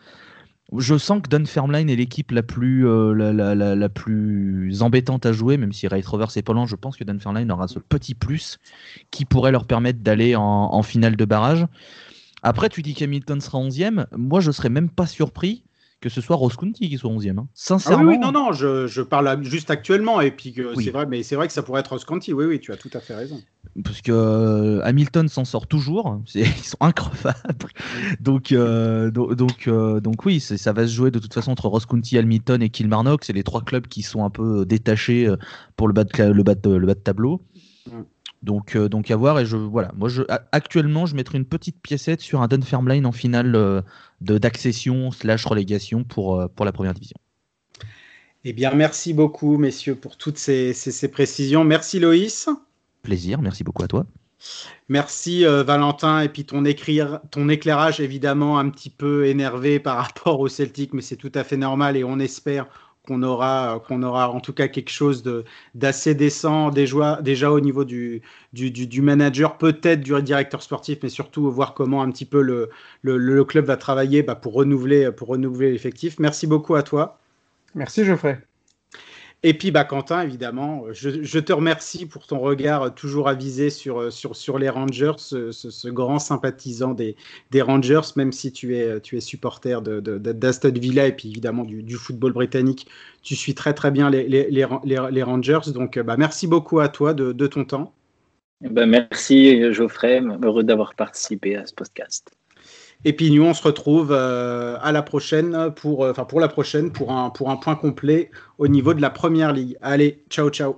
Speaker 2: Je sens que Dunfermline est l'équipe la plus euh, la, plus embêtante à jouer, même si Wright Rovers est pas. Je pense que Dunfermline aura ce petit plus qui pourrait leur permettre d'aller en, en, finale de barrage. Après, tu dis qu'Hamilton sera 11e. Moi, je serais même pas surpris que ce soit Ross County qui soit 11e. Hein. Sincèrement.
Speaker 1: Ah oui, non, non, je, je, parle juste actuellement. Et puis c'est vrai, mais c'est vrai que ça pourrait être Ross County. Oui, oui, tu as tout à fait raison.
Speaker 2: Parce que euh, Hamilton s'en sort toujours. Ils sont increvables. donc, euh, donc, euh, donc, oui, ça va se jouer de toute façon entre Ross County, Hamilton et Kilmarnock. C'est les trois clubs qui sont un peu détachés pour le bas de, le bas de, le bas de tableau. Mm. Donc, euh, donc à voir. Et je, voilà, moi, je, actuellement, je mettrai une petite piécette sur un Dunfermline en finale euh, d'accession slash relégation pour, euh, pour la première division.
Speaker 1: Eh bien, merci beaucoup, messieurs, pour toutes ces, ces, précisions. Merci, Loïs.
Speaker 2: Plaisir, merci beaucoup à toi.
Speaker 1: Merci Valentin et puis ton, écrire, ton éclairage évidemment un petit peu énervé par rapport au Celtic mais c'est tout à fait normal et on espère qu'on aura, qu'on aura en tout cas quelque chose d'assez décent déjà, au niveau du, du, du, manager, peut-être du directeur sportif, mais surtout voir comment un petit peu le club va travailler bah, pour renouveler, pour renouveler l'effectif. Merci beaucoup à toi.
Speaker 3: Merci Geoffrey.
Speaker 1: Et puis, bah, Quentin, évidemment, je, te remercie pour ton regard toujours avisé sur, sur, sur les Rangers, ce, grand sympathisant des, Rangers, même si tu es, tu supporter d'Aston de, Villa et puis évidemment du, football britannique. Tu suis très très bien les, Rangers. Donc, bah, merci beaucoup à toi de, ton temps.
Speaker 4: Eh ben, merci Geoffrey, heureux d'avoir participé à ce podcast.
Speaker 1: Et puis nous, on se retrouve euh, à la prochaine pour, euh, pour la prochaine pour un, pour un point complet au niveau de la première ligue. Allez, ciao, ciao.